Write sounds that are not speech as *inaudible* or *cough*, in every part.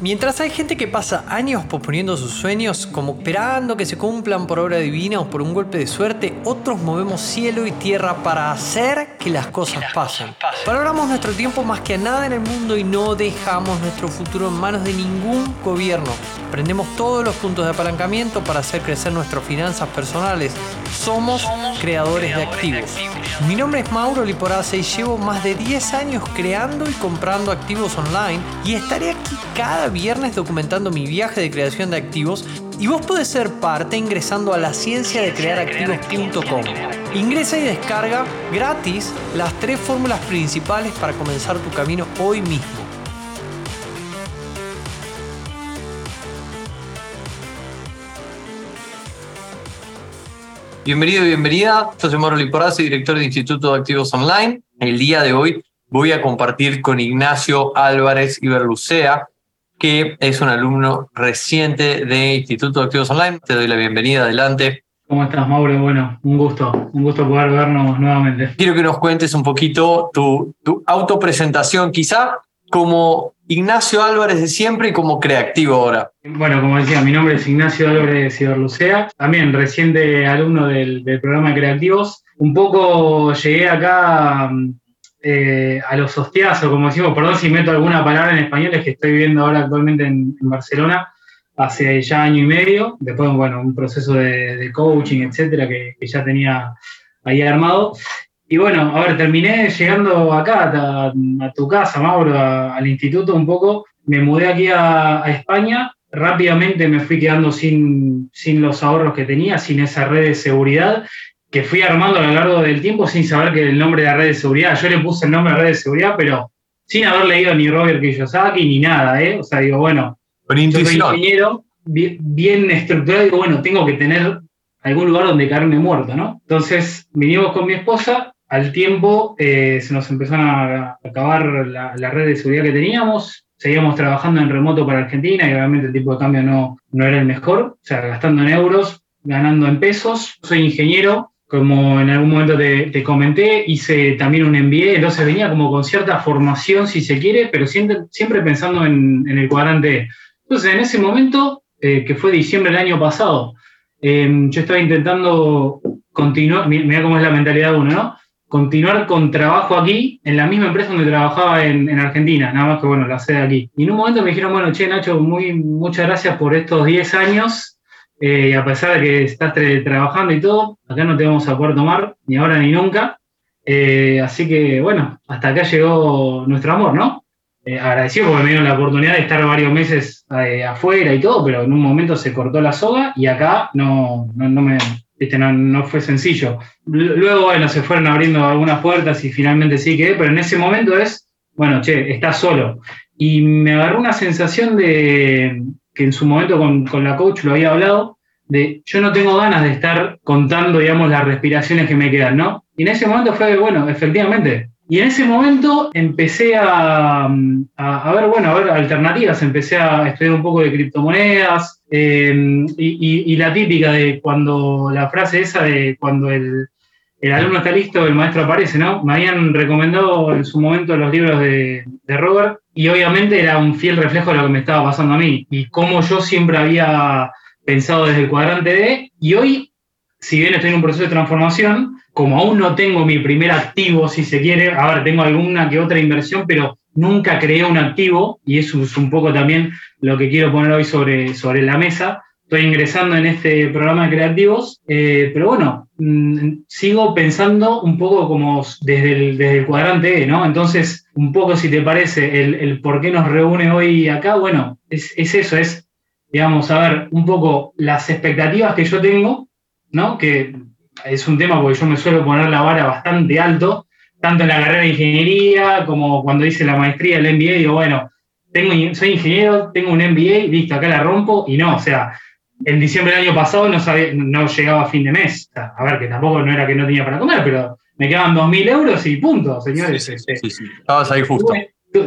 Mientras hay gente que pasa años posponiendo sus sueños, como esperando que se cumplan por obra divina o por un golpe de suerte, otros movemos cielo y tierra para hacer que las cosas pasen. Valoramos nuestro tiempo más que a nada en el mundo y no dejamos nuestro futuro en manos de ningún gobierno. Prendemos todos los puntos de apalancamiento para hacer crecer nuestras finanzas personales. Somos creadores de activos. Mi nombre es Mauro Liporace y llevo más de 10 años creando y comprando activos online y estaré aquí cada viernes documentando mi viaje de creación de activos y vos podés ser parte ingresando a la ciencia de crear activos.com. Ingresa y descarga gratis las tres fórmulas principales para comenzar tu camino hoy mismo. Bienvenido y bienvenida. Yo soy Mauro Liporazzi, director de Instituto de Activos Online. El día de hoy voy a compartir con Ignacio Álvarez Iberlucea, que es un alumno reciente de Instituto de Activos Online. Te doy la bienvenida, adelante. ¿Cómo estás, Mauro? Bueno, un gusto, un gusto poder vernos nuevamente. Quiero que nos cuentes un poquito tu, tu autopresentación, quizá como Ignacio Álvarez de siempre y como creativo ahora. Bueno, como decía, mi nombre es Ignacio Álvarez Ciberlucea, también reciente alumno del, del programa de creativos. Un poco llegué acá eh, a los hostiazos, como decimos, perdón si meto alguna palabra en español, es que estoy viviendo ahora actualmente en, Barcelona hace ya año y medio, después, bueno, un proceso de, coaching, etcétera, que, ya tenía ahí armado. Y bueno, a ver, terminé llegando acá a, tu casa, Mauro, al instituto un poco, me mudé aquí a, España, rápidamente me fui quedando sin, sin los ahorros que tenía, sin esa red de seguridad que fui armando a lo largo del tiempo sin saber que el nombre de la red de seguridad. Yo le puse el nombre de red de seguridad, pero sin haber leído ni Robert Kiyosaki ni nada, ¿eh? O sea, digo, bueno, yo soy ingeniero bien, estructurado, digo, bueno, tengo que tener algún lugar donde caerme muerto, ¿no? Entonces, vinimos con mi esposa, al tiempo eh, se nos empezó a acabar la, la, red de seguridad que teníamos, seguíamos trabajando en remoto para Argentina y obviamente el tipo de cambio no, no era el mejor, o sea, gastando en euros, ganando en pesos, soy ingeniero, como en algún momento te, comenté, hice también un MBA, entonces venía como con cierta formación, si se quiere, pero siempre, siempre pensando en, el cuadrante. Entonces, en ese momento, eh, que fue diciembre del año pasado, em, yo estaba intentando continuar, mira cómo es la mentalidad de uno, ¿no? Continuar con trabajo aquí, en la misma empresa donde trabajaba en, en, Argentina, nada más que, bueno, la sede aquí. Y en un momento me dijeron, bueno, che, Nacho, muy, muchas gracias por estos 10 años, eh, a pesar de que estás trabajando y todo, acá no te vamos a poder tomar, ni ahora ni nunca. Eh, así que, bueno, hasta acá llegó nuestro amor, ¿no? Eh, agradecido porque me dieron la oportunidad de estar varios meses afuera y todo, pero en un momento se cortó la soga y acá no, no, me, No, fue sencillo. Luego, bueno, se fueron abriendo algunas puertas y finalmente sí quedé, pero en ese momento es, bueno, che, estás solo. Y me agarró una sensación de, que en su momento con, con, la coach lo había hablado, de yo no tengo ganas de estar contando, digamos, las respiraciones que me quedan, ¿no? Y en ese momento fue, bueno, efectivamente. Y en ese momento empecé a, a, ver, bueno, a ver alternativas, empecé a estudiar un poco de criptomonedas eh, y, y, la típica de cuando, la frase esa de cuando el, el alumno está listo, el maestro aparece, ¿no? Me habían recomendado en su momento los libros de, de Robert y obviamente era un fiel reflejo de lo que me estaba pasando a mí y cómo yo siempre había pensado desde el cuadrante D. Y hoy, si bien estoy en un proceso de transformación, como aún no tengo mi primer activo, si se quiere, a ver, tengo alguna que otra inversión, pero nunca creé un activo y eso es un poco también lo que quiero poner hoy sobre, sobre la mesa estoy ingresando en este programa de creativos, eh, pero bueno, mm, sigo pensando un poco como desde el, desde el cuadrante E, ¿no? Entonces, un poco si te parece, el, el por qué nos reúne hoy acá, bueno, es, es, eso, es, digamos, a ver, un poco las expectativas que yo tengo, ¿no? Que es un tema porque yo me suelo poner la vara bastante alto, tanto en la carrera de ingeniería como cuando hice la maestría, el MBA, digo, bueno, tengo, soy ingeniero, tengo un MBA, listo, acá la rompo, y no, o sea, en diciembre del año pasado no, no llegaba a fin de mes. a ver, que tampoco no era que no tenía para comer, pero me quedaban 2.000 euros y punto, señores. Sí, sí, este, Estabas ahí justo.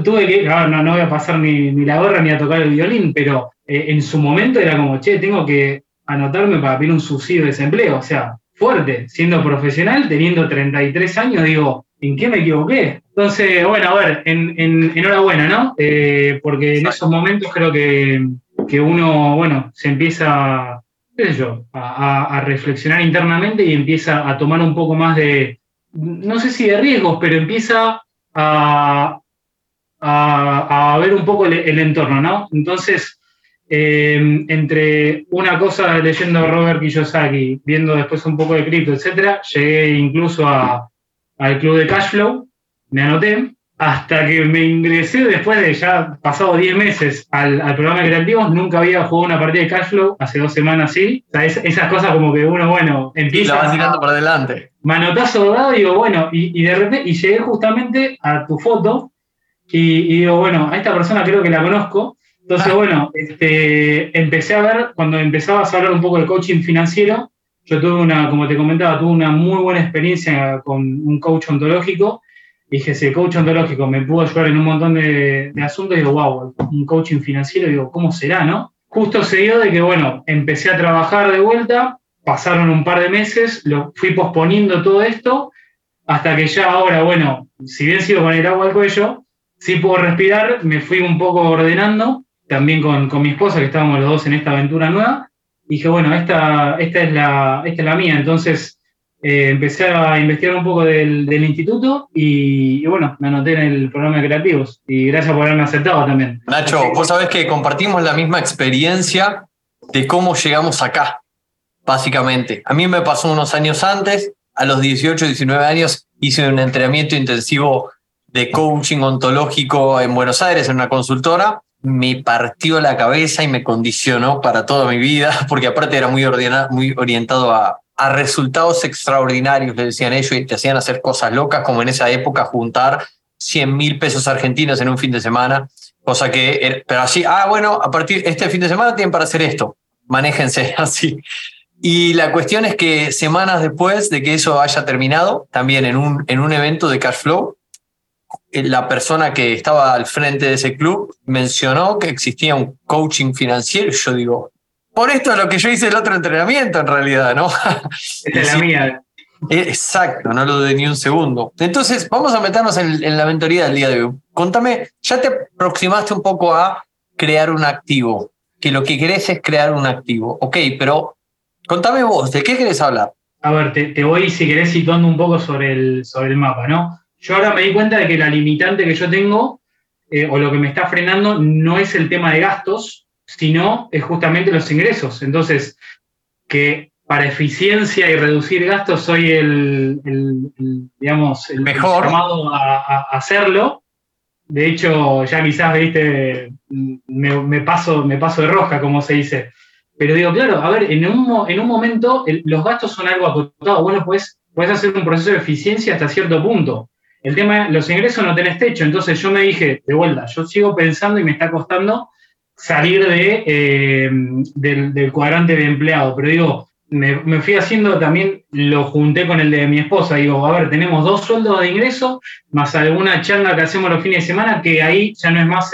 Tuve, que, no, no, voy a pasar ni, la gorra ni a tocar el violín, pero eh, en su momento era como, che, tengo que anotarme para pedir un subsidio de desempleo. O sea, fuerte, siendo profesional, teniendo 33 años, digo, ¿en qué me equivoqué? Entonces, bueno, a ver, en, enhorabuena, ¿no? Eh, porque en esos momentos creo que, uno, bueno, se empieza, qué sé yo, a, reflexionar internamente y empieza a tomar un poco más de, no sé si de riesgos, pero empieza a, a, ver un poco el, entorno, ¿no? Entonces, eh, entre una cosa leyendo Robert Kiyosaki, viendo después un poco de cripto, etcétera, llegué incluso al club de Cashflow, me anoté, hasta que me ingresé después de ya pasado 10 meses al, programa de creativos, nunca había jugado una partida de Cashflow, hace dos semanas sí. O sea, esas cosas como que uno, bueno, empieza... La vas tirando para adelante. Manotazo dado, digo, bueno, y, de repente, y llegué justamente a tu foto, y, digo, bueno, a esta persona creo que la conozco. Entonces, ah. bueno, este, empecé a ver, cuando empezabas a hablar un poco de coaching financiero, yo tuve una, como te comentaba, tuve una muy buena experiencia con un coach ontológico dije, si el coach ontológico me pudo ayudar en un montón de, asuntos, digo, wow, un coaching financiero, digo, ¿cómo será, no? Justo se dio de que, bueno, empecé a trabajar de vuelta, pasaron un par de meses, lo fui posponiendo todo esto, hasta que ya ahora, bueno, si bien sigo con el agua al cuello, sí puedo respirar, me fui un poco ordenando, también con, con mi esposa, que estábamos los dos en esta aventura nueva, dije, bueno, esta, esta, es, la, esta es la mía, entonces eh, empecé a investigar un poco del, instituto y, bueno, me anoté en el programa de creativos y gracias por haberme aceptado también. Nacho, vos sabés que compartimos la misma experiencia de cómo llegamos acá, básicamente. A mí me pasó unos años antes, a los 18, 19 años, hice un entrenamiento intensivo de coaching ontológico en Buenos Aires, en una consultora. Me partió la cabeza y me condicionó para toda mi vida, *laughs* porque aparte era muy, muy orientado a, a resultados extraordinarios, le decían ellos, y te hacían hacer cosas locas, como en esa época juntar 100 mil pesos argentinos en un fin de semana, cosa que, pero así, ah, bueno, a partir de este fin de semana tienen para hacer esto, manéjense *laughs* así. Y la cuestión es que semanas después de que eso haya terminado, también en un, en un evento de cash flow, eh, la persona que estaba al frente de ese club mencionó que existía un coaching financiero. Yo digo, por esto es lo que yo hice el otro entrenamiento, en realidad, ¿no? Esta es la mía. Exacto, no lo de ni un segundo. Entonces, vamos a meternos en, la mentoría del día de hoy. Contame, ya te aproximaste un poco a crear un activo, que lo que querés es crear un activo. Ok, pero contame vos, ¿de qué querés hablar? A ver, te, voy, si querés, situando un poco sobre el, sobre el mapa, ¿no? Yo ahora me di cuenta de que la limitante que yo tengo, eh, o lo que me está frenando, no es el tema de gastos, sino es justamente los ingresos. Entonces, que para eficiencia y reducir gastos soy el, digamos, el mejor llamado a, hacerlo. De hecho, ya quizás, viste, me, paso, me paso de rosca, como se dice. Pero digo, claro, a ver, en un, en un momento los gastos son algo acotado. Bueno, pues puedes hacer un proceso de eficiencia hasta cierto punto. El tema, los ingresos no tenés techo. Entonces yo me dije, de vuelta, yo sigo pensando y me está costando salir de, eh, del, cuadrante de empleado, pero digo, me, fui haciendo también, lo junté con el de mi esposa, digo, a ver, tenemos dos sueldos de ingreso, más alguna changa que hacemos los fines de semana, que ahí ya no es más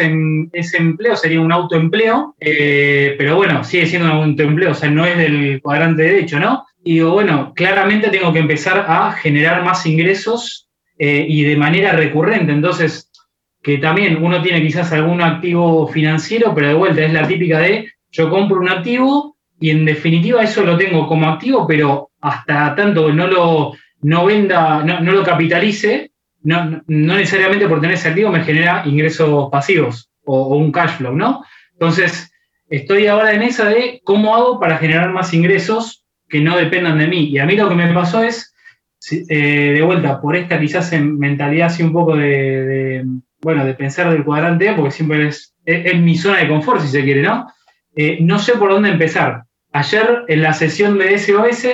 ese empleo, sería un autoempleo, eh, pero bueno, sigue siendo un autoempleo, o sea, no es del cuadrante derecho, ¿no? Y digo, bueno, claramente tengo que empezar a generar más ingresos eh, y de manera recurrente, entonces que también uno tiene quizás algún activo financiero, pero de vuelta es la típica de yo compro un activo y en definitiva eso lo tengo como activo, pero hasta tanto no lo no venda, no, lo capitalice, no, necesariamente por tener ese activo me genera ingresos pasivos o, un cash flow, ¿no? Entonces, estoy ahora en esa de cómo hago para generar más ingresos que no dependan de mí. Y a mí lo que me pasó es, eh, de vuelta, por esta quizás en mentalidad así un poco de bueno, de pensar del cuadrante porque siempre es, es, mi zona de confort, si se quiere, ¿no? Eh, no sé por dónde empezar. Ayer en la sesión de SOS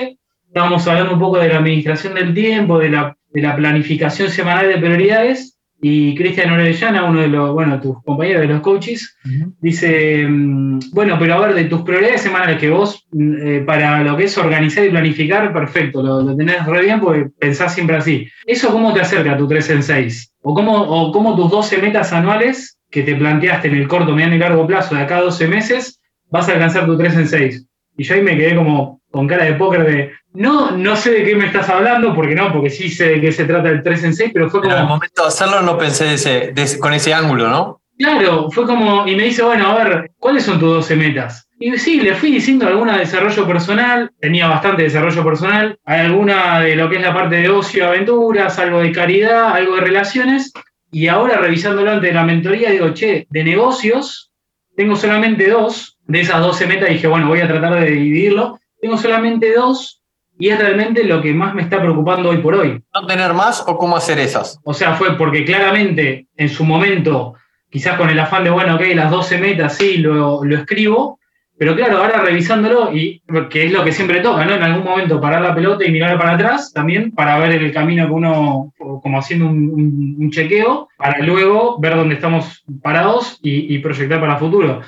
estábamos hablando un poco de la administración del tiempo, de la, de la planificación semanal de prioridades, y Cristian Orellana, uno de los, bueno, tus compañeros de los coaches, dice, mm, bueno, pero a ver, de tus prioridades semanales que vos, mm, eh, para lo que es organizar y planificar, perfecto, lo, tenés re bien porque pensás siempre así. ¿Eso cómo te acerca a tu 3 en 6? ¿O cómo, o cómo tus 12 metas anuales que te planteaste en el corto, mediano y largo plazo de acá a 12 meses, vas a alcanzar tu 3 en 6? Y yo ahí me quedé como con cara de póker de, No, no sé de qué me estás hablando, porque no, porque sí sé de qué se trata el 3 en 6, pero fue como... En el momento de hacerlo no pensé ese, con ese ángulo, ¿no? Claro, fue como, y me dice, bueno, a ver, ¿cuáles son tus 12 metas? Y sí, le fui diciendo alguna de desarrollo personal, tenía bastante desarrollo personal, hay alguna de lo que es la parte de ocio, aventuras, algo de caridad, algo de relaciones, y ahora revisándolo ante la mentoría digo, che, de negocios tengo solamente dos, de esas 12 metas dije, bueno, voy a tratar de dividirlo, tengo solamente dos y es realmente lo que más me está preocupando hoy por hoy. ¿No tener más o cómo hacer esas? O sea, fue porque claramente en su momento quizás con el afán de, bueno, ok, las 12 metas sí, lo, lo escribo, pero claro, ahora revisándolo, y que es lo que siempre toca, ¿no? En algún momento parar la pelota y mirar para atrás también, para ver el camino que uno, como haciendo un, chequeo, para luego ver dónde estamos parados y, proyectar para el futuro.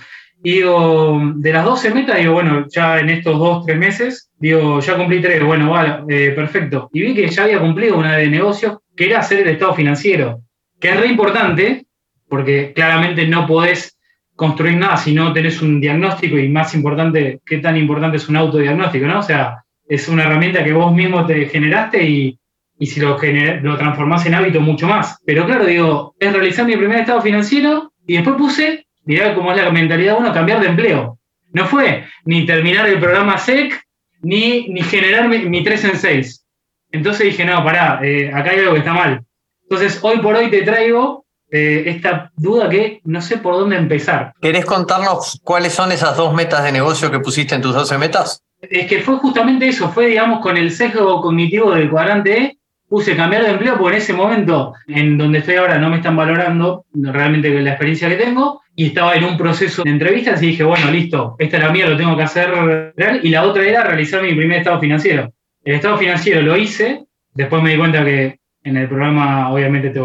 Y digo, de las 12 metas, digo, bueno, ya en estos dos, tres meses, digo, ya cumplí tres, bueno, vale, eh, perfecto. Y vi que ya había cumplido una de negocios, que era hacer el estado financiero, que es re importante, porque claramente no podés construir nada si no tenés un diagnóstico y más importante, qué tan importante es un autodiagnóstico, ¿no? O sea, es una herramienta que vos mismo te generaste y, si lo, lo transformás en hábito, mucho más. Pero claro, digo, es realizar mi primer estado financiero y después puse, mirá cómo es la mentalidad uno, cambiar de empleo. No fue ni terminar el programa SEC, ni, ni generar mi, 3 en 6. Entonces dije, no, pará, eh, acá hay algo que está mal. Entonces, hoy por hoy te traigo eh, esta duda que no sé por dónde empezar. ¿Querés contarnos cuáles son esas dos metas de negocio que pusiste en tus 12 metas? Es que fue justamente eso, fue digamos con el sesgo cognitivo del cuadrante E, puse cambiar de empleo porque en ese momento en donde estoy ahora no me están valorando realmente la experiencia que tengo y estaba en un proceso de entrevistas y dije, bueno, listo, esta es la mía, lo tengo que hacer real y la otra era realizar mi primer estado financiero. El estado financiero lo hice, después me di cuenta que en el programa obviamente te,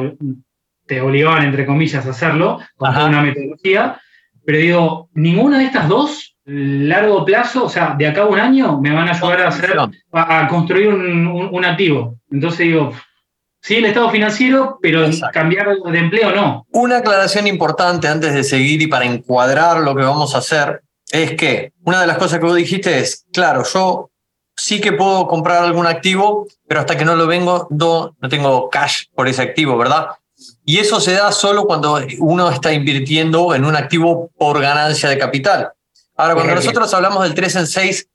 te obligaban, entre comillas, a hacerlo, con una metodología, pero digo, ninguna de estas dos, largo plazo, o sea, de acá a un año, me van a ayudar a, hacer, a, construir un, activo. Entonces digo, sí, el estado financiero, pero cambiar de empleo no. Una aclaración importante antes de seguir y para encuadrar lo que vamos a hacer es que una de las cosas que vos dijiste es, claro, yo sí que puedo comprar algún activo, pero hasta que no lo vengo, no, no tengo cash por ese activo, ¿verdad? Y eso se da solo cuando uno está invirtiendo en un activo por ganancia de capital. Ahora, cuando nosotros hablamos del 3 en 6,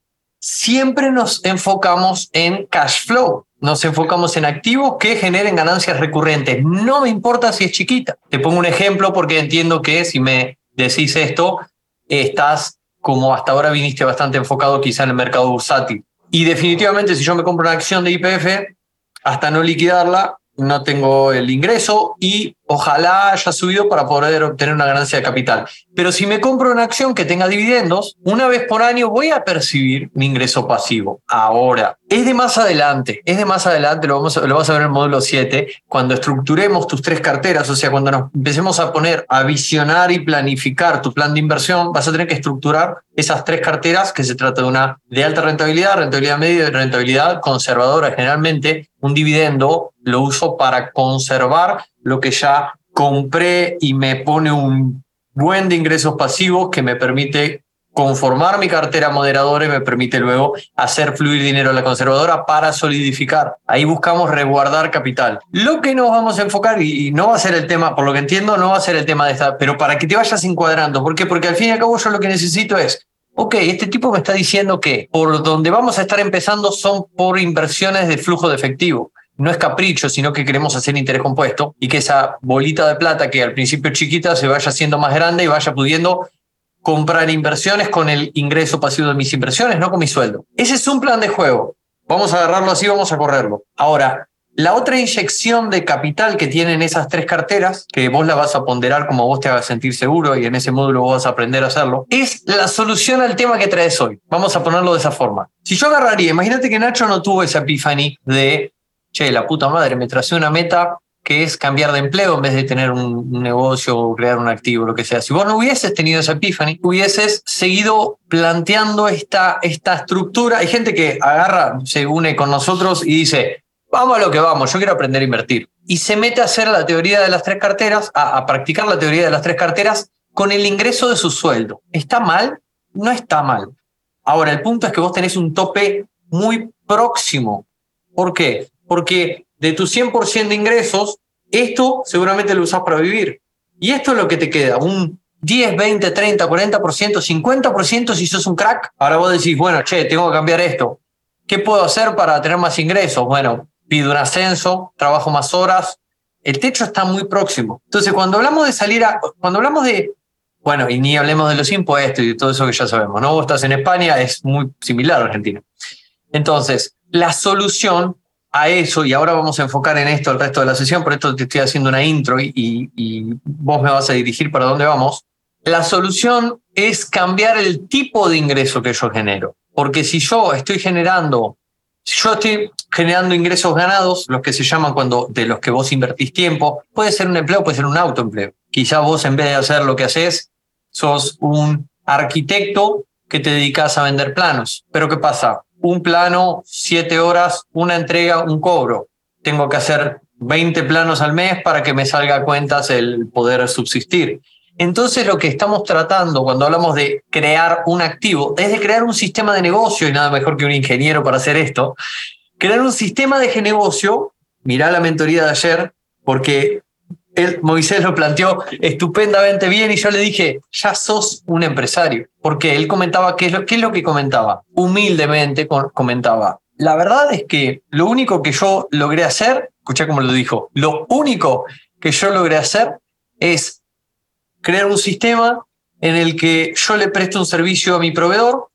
siempre nos enfocamos en cash flow. Nos enfocamos en activos que generen ganancias recurrentes. No me importa si es chiquita. Te pongo un ejemplo porque entiendo que si me decís esto, estás como hasta ahora viniste bastante enfocado quizá en el mercado bursátil. Y definitivamente si yo me compro una acción de IPF, hasta no liquidarla, no tengo el ingreso y ojalá haya subido para poder obtener una ganancia de capital. Pero si me compro una acción que tenga dividendos, una vez por año voy a percibir mi ingreso pasivo. Ahora, es de más adelante, es de más adelante, lo, vamos a ver en el módulo 7, cuando estructuremos tus tres carteras, o sea, cuando nos empecemos a poner a visionar y planificar tu plan de inversión, vas a tener que estructurar esas tres carteras, que se trata de una de alta rentabilidad, rentabilidad media y rentabilidad conservadora. Generalmente, un dividendo lo uso para conservar lo que ya compré y me pone un buen de ingresos pasivos que me permite conformar mi cartera moderadora y me permite luego hacer fluir dinero a la conservadora para solidificar. Ahí buscamos resguardar capital. Lo que nos vamos a enfocar, y no va a ser el tema, por lo que entiendo, no va a ser el tema de esta, pero para que te vayas encuadrando. ¿Por qué? Porque al fin y al cabo yo lo que necesito es, ok, este tipo me está diciendo que por donde vamos a estar empezando son por inversiones de flujo de efectivo no es capricho, sino que queremos hacer interés compuesto y que esa bolita de plata que al principio chiquita se vaya haciendo más grande y vaya pudiendo comprar inversiones con el ingreso pasivo de mis inversiones, no con mi sueldo. Ese es un plan de juego. Vamos a agarrarlo así, vamos a correrlo. Ahora, la otra inyección de capital que tienen esas tres carteras, que vos la vas a ponderar como vos te hagas sentir seguro y en ese módulo vos vas a aprender a hacerlo, es la solución al tema que traes hoy. Vamos a ponerlo de esa forma. Si yo agarraría, imagínate que Nacho no tuvo esa epifanía de che, la puta madre, me tracé una meta que es cambiar de empleo en vez de tener un, negocio o crear un activo, lo que sea. Si vos no hubieses tenido esa epiphany, hubieses seguido planteando esta, esta estructura. Hay gente que agarra, se une con nosotros y dice, vamos a lo que vamos, yo quiero aprender a invertir. Y se mete a hacer la teoría de las tres carteras, a, a practicar la teoría de las tres carteras con el ingreso de su sueldo. ¿Está mal? No está mal. Ahora, el punto es que vos tenés un tope muy próximo. ¿Por qué? Porque de tu 100% de ingresos, esto seguramente lo usas para vivir. Y esto es lo que te queda, un 10, 20, 30, 40%, 50% si sos un crack. Ahora vos decís, bueno, che, tengo que cambiar esto. ¿Qué puedo hacer para tener más ingresos? Bueno, pido un ascenso, trabajo más horas. El techo está muy próximo. Entonces, cuando hablamos de salir a, cuando hablamos de, bueno, y ni hablemos de los impuestos y de todo eso que ya sabemos, ¿no? Vos estás en España, es muy similar a Argentina. Entonces, la solución a eso, y ahora vamos a enfocar en esto el resto de la sesión, por esto te estoy haciendo una intro y, vos me vas a dirigir para dónde vamos. La solución es cambiar el tipo de ingreso que yo genero. Porque si yo estoy generando, si yo estoy generando ingresos ganados, los que se llaman cuando de los que vos invertís tiempo, puede ser un empleo, puede ser un autoempleo. Quizá vos en vez de hacer lo que haces, sos un arquitecto que te dedicas a vender planos. Pero ¿qué pasa? Un plano, siete horas, una entrega, un cobro. Tengo que hacer 20 planos al mes para que me salga a cuentas el poder subsistir. Entonces lo que estamos tratando cuando hablamos de crear un activo es de crear un sistema de negocio, y nada mejor que un ingeniero para hacer esto, crear un sistema de negocio, mirá la mentoría de ayer, porque él, Moisés lo planteó estupendamente bien y yo le dije, ya sos un empresario, porque él comentaba, ¿qué es lo, qué es lo que comentaba? Humildemente comentaba, la verdad es que lo único que yo logré hacer, escuché cómo lo dijo, lo único que yo logré hacer es crear un sistema en el que yo le presto un servicio a mi proveedor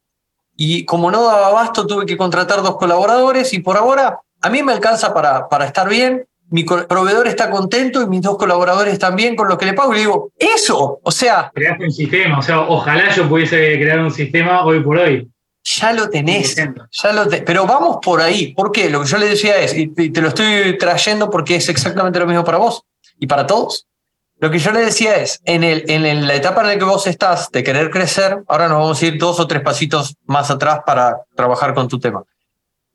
y como no daba abasto tuve que contratar dos colaboradores y por ahora a mí me alcanza para, para estar bien, mi proveedor está contento y mis dos colaboradores también con lo que le pago. Y le digo, eso, o sea... Creaste un sistema, o sea, ojalá yo pudiese crear un sistema hoy por hoy. Ya lo tenés, ya lo pero vamos por ahí. ¿Por qué? Lo que yo le decía es, y te lo estoy trayendo porque es exactamente lo mismo para vos y para todos. Lo que yo le decía es, en, el, en la etapa en la que vos estás de querer crecer, ahora nos vamos a ir dos o tres pasitos más atrás para trabajar con tu tema.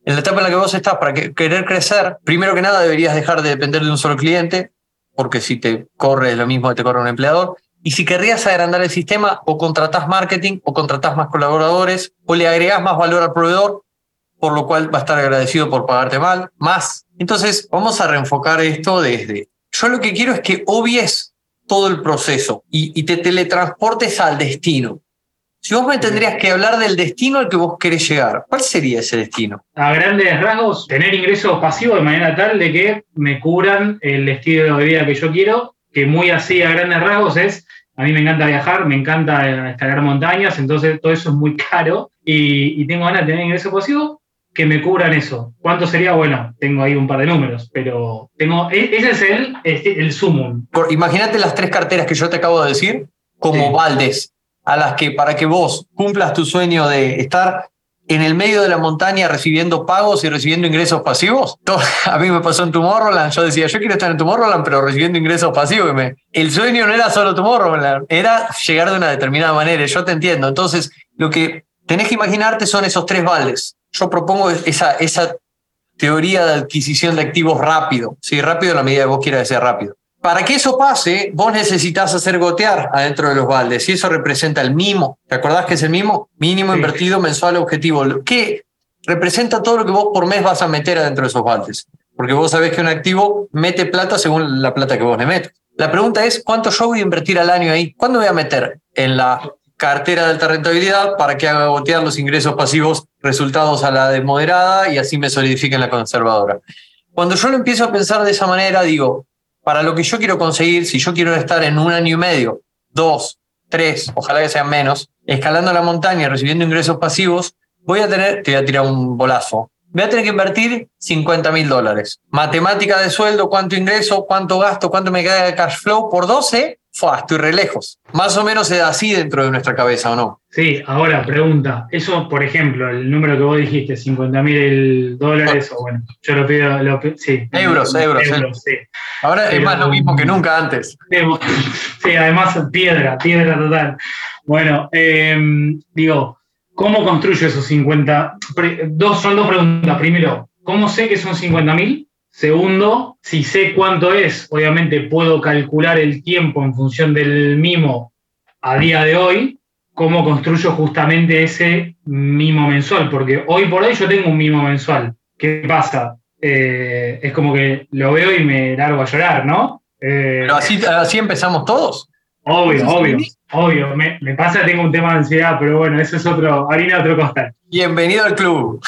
En la etapa en la que vos estás para querer crecer, primero que nada deberías dejar de depender de un solo cliente, porque si te corre lo mismo que te corre un empleador. Y si querrías agrandar el sistema, o contratás marketing, o contratás más colaboradores, o le agregás más valor al proveedor, por lo cual va a estar agradecido por pagarte mal, más. Entonces, vamos a reenfocar esto desde, yo lo que quiero es que obvies todo el proceso y, te teletransportes al destino. Si vos me tendrías que hablar del destino al que vos querés llegar, ¿cuál sería ese destino? A grandes rasgos, tener ingresos pasivos de manera tal de que me cubran el estilo de vida que yo quiero, que muy así a grandes rasgos es, a mí me encanta viajar, me encanta escalar montañas, entonces todo eso es muy *laughs* caro y, y tengo ganas de tener ingresos pasivos que me cubran eso. ¿Cuánto sería? Bueno, tengo ahí un par de números, pero tengo, e, ese es el, el sumum. Imagínate las tres carteras que yo te acabo de decir como baldes, a las que para que vos cumplas tu sueño de estar en el medio de la montaña recibiendo pagos y recibiendo ingresos pasivos. *laughs* a mí me pasó en Tomorrowland, yo decía, yo quiero estar en Tomorrowland, pero recibiendo ingresos pasivos. El sueño no era solo Tomorrowland, era llegar de una determinada manera, yo te entiendo. Entonces, lo que tenés que imaginarte son esos tres baldes yo propongo esa, esa teoría de adquisición de activos rápido, ¿sí? rápido en la medida que vos quieras que rápido. Para que eso pase, vos necesitas hacer gotear adentro de los baldes y eso representa el mimo. ¿Te acordás que es el mimo? Mínimo invertido mensual objetivo. ¿Qué representa todo lo que vos por mes vas a meter adentro de esos baldes? Porque vos sabés que un activo mete plata según la plata que vos le metes. La pregunta es, ¿cuánto yo voy a invertir al año ahí? ¿Cuándo voy a meter en la cartera de alta rentabilidad para que haga gotear los ingresos pasivos resultados a la de moderada y así me solidifiquen la conservadora. Cuando yo lo empiezo a pensar de esa manera, digo, para lo que yo quiero conseguir, si yo quiero estar en un año y medio, dos, tres, ojalá que sean menos, escalando la montaña, recibiendo ingresos pasivos, voy a tener, te voy a tirar un bolazo, voy a tener que invertir 50 mil dólares. Matemática de sueldo, cuánto ingreso, cuánto gasto, cuánto me queda de cash flow por 12, Fua, estoy re lejos. Más o menos es así dentro de nuestra cabeza, ¿o no? Sí, ahora pregunta. Eso, por ejemplo, el número que vos dijiste, 50 mil dólares, o bueno, yo lo pido, lo, sí. Euros, euros. sí. Ahora es más lo mismo que nunca antes. *laughs* Sí, además piedra, piedra total. Bueno, em, digo, ¿cómo construyo esos 50? Dos, son dos preguntas. Primero, ¿cómo sé que son 50 mil? Segundo, si sé cuánto es, obviamente puedo calcular el tiempo en función del mimo a día de hoy cómo construyo justamente ese mimo mensual, porque hoy por hoy yo tengo un mimo mensual. ¿Qué pasa? Eh, es como que lo veo y me largo a llorar, ¿no? Eh, Pero así, así empezamos todos. Obvio, obvio, obvio. Me, me, pasa, tengo un tema de ansiedad, pero bueno, eso es otro, harina otro costal. Bienvenido al club.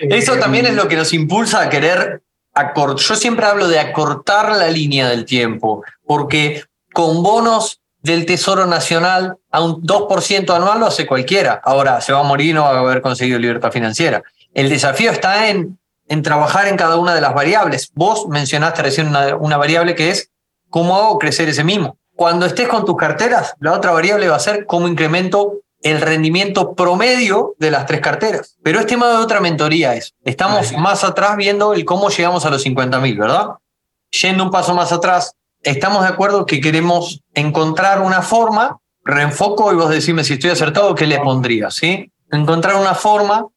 Eso también es lo que nos impulsa a querer acortar. Yo siempre hablo de acortar la línea del tiempo, porque con bonos del Tesoro Nacional a un 2% anual lo hace cualquiera. Ahora, se va a morir y no va a haber conseguido libertad financiera. El desafío está en, en trabajar en cada una de las variables. Vos mencionaste recién una, una variable que es cómo hago crecer ese mismo. Cuando estés con tus carteras, la otra variable va a ser cómo incremento el rendimiento promedio de las tres carteras. Pero es tema de otra mentoría es. Estamos más atrás viendo el cómo llegamos a los 50 mil, ¿verdad? Yendo un paso más atrás, estamos de acuerdo que queremos encontrar una forma, reenfoco y vos decime si estoy acertado, ¿qué le pondría? ¿sí? Encontrar una forma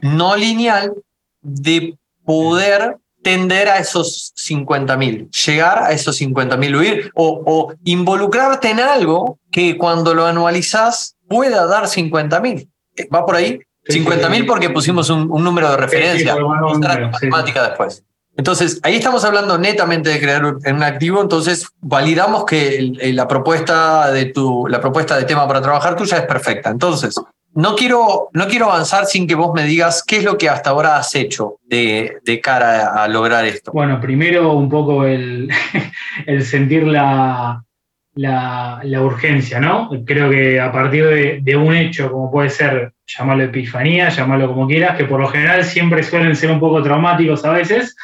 no lineal de poder tender a esos 50 mil, llegar a esos 50 mil, huir o, o, involucrarte en algo que cuando lo anualizas pueda dar 50 mil. ¿Va por ahí? 50 mil porque pusimos un, un número de referencia. matemática después. Entonces, ahí estamos hablando netamente de crear un activo, entonces validamos que la, propuesta de tu, la propuesta de tema para trabajar tuya es perfecta. Entonces, no quiero, no quiero avanzar sin que vos me digas qué es lo que hasta ahora has hecho de, cara a, lograr esto. Bueno, primero un poco el, *laughs* sentir la, la, urgencia, ¿no? Creo que a partir de, un hecho, como puede ser, llamarlo epifanía, llamarlo como quieras, que por lo general siempre suelen ser un poco traumáticos a veces,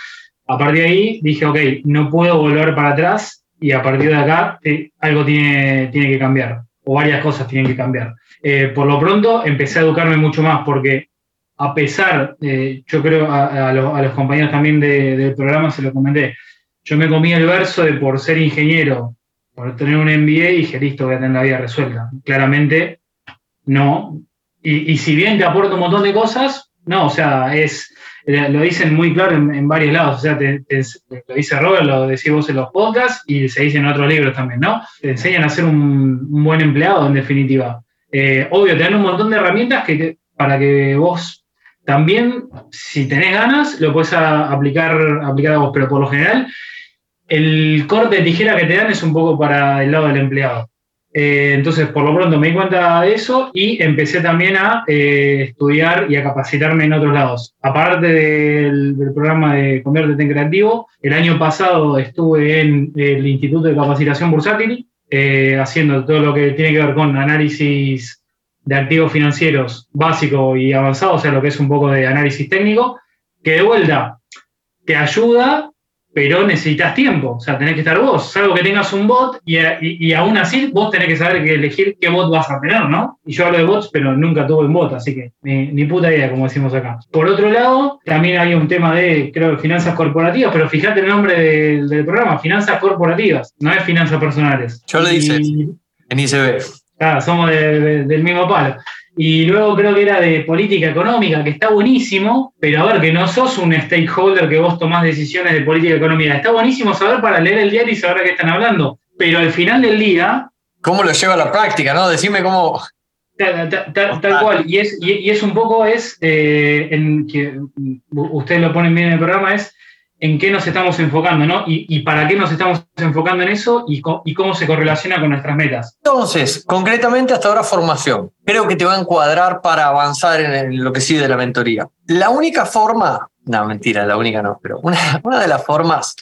a partir de ahí dije, ok, no puedo volver para atrás y a partir de acá algo tiene, tiene que cambiar, o varias cosas tienen que cambiar. Eh, por lo pronto empecé a educarme mucho más porque a pesar, eh, yo creo a, los compañeros también de, del programa se lo comenté, yo me comí el verso de por ser ingeniero, por tener un MBA, y dije, listo, voy a tener la vida resuelta. Claramente, no. Y, si bien te aporta un montón de cosas, no, o sea, es, lo dicen muy claro en, varios lados, o sea, te, te, lo dice Robert, lo decís vos en los podcasts y se dice en otros libros también, ¿no? Te enseñan a ser un, un buen empleado, en definitiva. Eh, obvio, te dan un montón de herramientas que, para que vos también, si tenés ganas, lo puedes aplicar, aplicar a vos, pero por lo general, el corte de tijera que te dan es un poco para el lado del empleado. Eh, entonces, por lo pronto me di cuenta de eso y empecé también a eh, estudiar y a capacitarme en otros lados. Aparte del, del, programa de Conviértete en Creativo, el año pasado estuve en el Instituto de Capacitación Bursátil, eh, haciendo todo lo que tiene que ver con análisis de activos financieros básico y avanzado, o sea, lo que es un poco de análisis técnico, que de vuelta te ayuda pero necesitas tiempo, o sea, tenés que estar vos, salvo que tengas un bot y, y, y, aún así vos tenés que saber que elegir qué bot vas a tener, ¿no? Y yo hablo de bots, pero nunca tuve un bot, así que ni, ni, puta idea, como decimos acá. Por otro lado, también hay un tema de, creo, finanzas corporativas, pero fíjate el nombre del, del programa, finanzas corporativas, no es finanzas personales. Yo lo hice en ICB. Claro, somos de, de, del mismo palo. Y luego creo que era de política económica, que está buenísimo, pero a ver, que no sos un stakeholder que vos tomás decisiones de política económica. Está buenísimo saber para leer el diario y saber de qué están hablando. Pero al final del día. ¿Cómo lo lleva a la práctica, no? Decime cómo. Tal, tal, tal, tal cual. Y es, y, y, es un poco, es, eh, en que ustedes lo ponen bien en el programa, es en qué nos estamos enfocando, ¿no? Y, para qué nos estamos enfocando en eso y, cómo se correlaciona con nuestras metas. Entonces, concretamente hasta ahora formación. Creo que te va a encuadrar para avanzar en, lo que sigue de la mentoría. La única forma, no, mentira, la única no, pero una *laughs* de las formas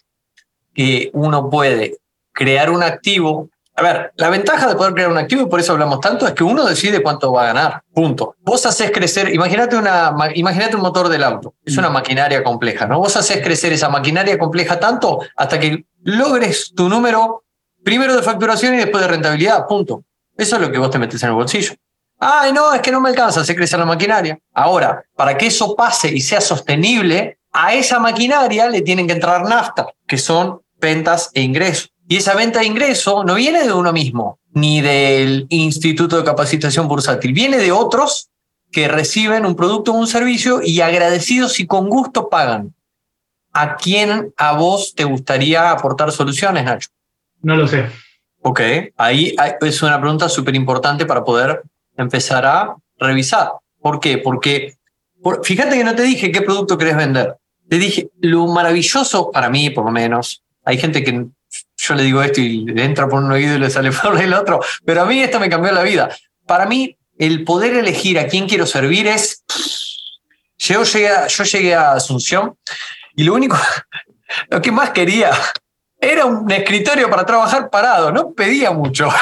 que uno puede crear un activo a ver, la ventaja de poder crear un activo, y por eso hablamos tanto, es que uno decide cuánto va a ganar. Punto. Vos haces crecer, imagínate, una, imagínate un motor del auto, es una maquinaria compleja, ¿no? Vos haces crecer esa maquinaria compleja tanto hasta que logres tu número primero de facturación y después de rentabilidad. Punto. Eso es lo que vos te metes en el bolsillo. Ay, no, es que no me alcanza, hacer crecer la maquinaria. Ahora, para que eso pase y sea sostenible, a esa maquinaria le tienen que entrar nafta, que son ventas e ingresos. Y esa venta de ingreso no viene de uno mismo, ni del Instituto de Capacitación Bursátil, viene de otros que reciben un producto o un servicio y agradecidos y con gusto pagan. ¿A quién a vos te gustaría aportar soluciones, Nacho? No lo sé. Ok, ahí es una pregunta súper importante para poder empezar a revisar. ¿Por qué? Porque fíjate que no te dije qué producto querés vender. Te dije, lo maravilloso para mí, por lo menos, hay gente que yo le digo esto y le entra por un oído y le sale *laughs* por el otro, pero a mí esto me cambió la vida. Para mí, el poder elegir a quién quiero servir es... *sniffs* Yo llegué, a, yo llegué a Asunción y lo único, *laughs* lo que más quería era un escritorio para trabajar parado, no pedía mucho. *laughs*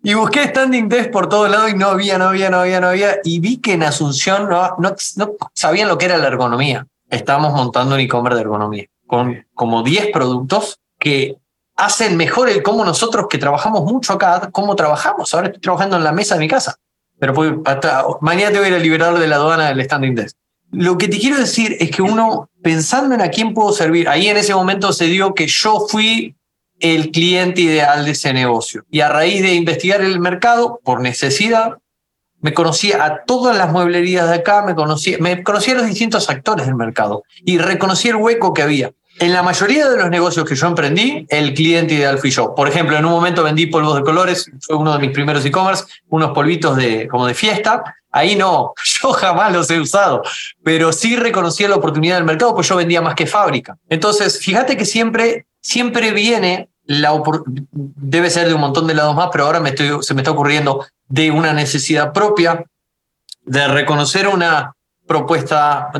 Y busqué standing desk por todos lados y no había, no había, no había, no había. Y vi que en Asunción no, no, no sabían lo que era la ergonomía. Estábamos montando un e-commerce de ergonomía con como 10 productos que hacen mejor el cómo nosotros que trabajamos mucho acá, cómo trabajamos. Ahora estoy trabajando en la mesa de mi casa, pero hasta, mañana te voy a ir a liberar de la aduana del standing desk. Lo que te quiero decir es que uno, pensando en a quién puedo servir, ahí en ese momento se dio que yo fui el cliente ideal de ese negocio. Y a raíz de investigar el mercado, por necesidad, me conocía a todas las mueblerías de acá, me conocía, me conocía a los distintos actores del mercado y reconocí el hueco que había. En la mayoría de los negocios que yo emprendí, el cliente ideal fui yo. Por ejemplo, en un momento vendí polvos de colores, fue uno de mis primeros e-commerce, unos polvitos de, como de fiesta. Ahí no, *laughs* yo jamás los he usado, pero sí reconocía la oportunidad del mercado, pues yo vendía más que fábrica. Entonces, fíjate que siempre, siempre viene la debe ser de un montón de lados más, pero ahora se me está ocurriendo de una necesidad propia, de reconocer una, propuesta,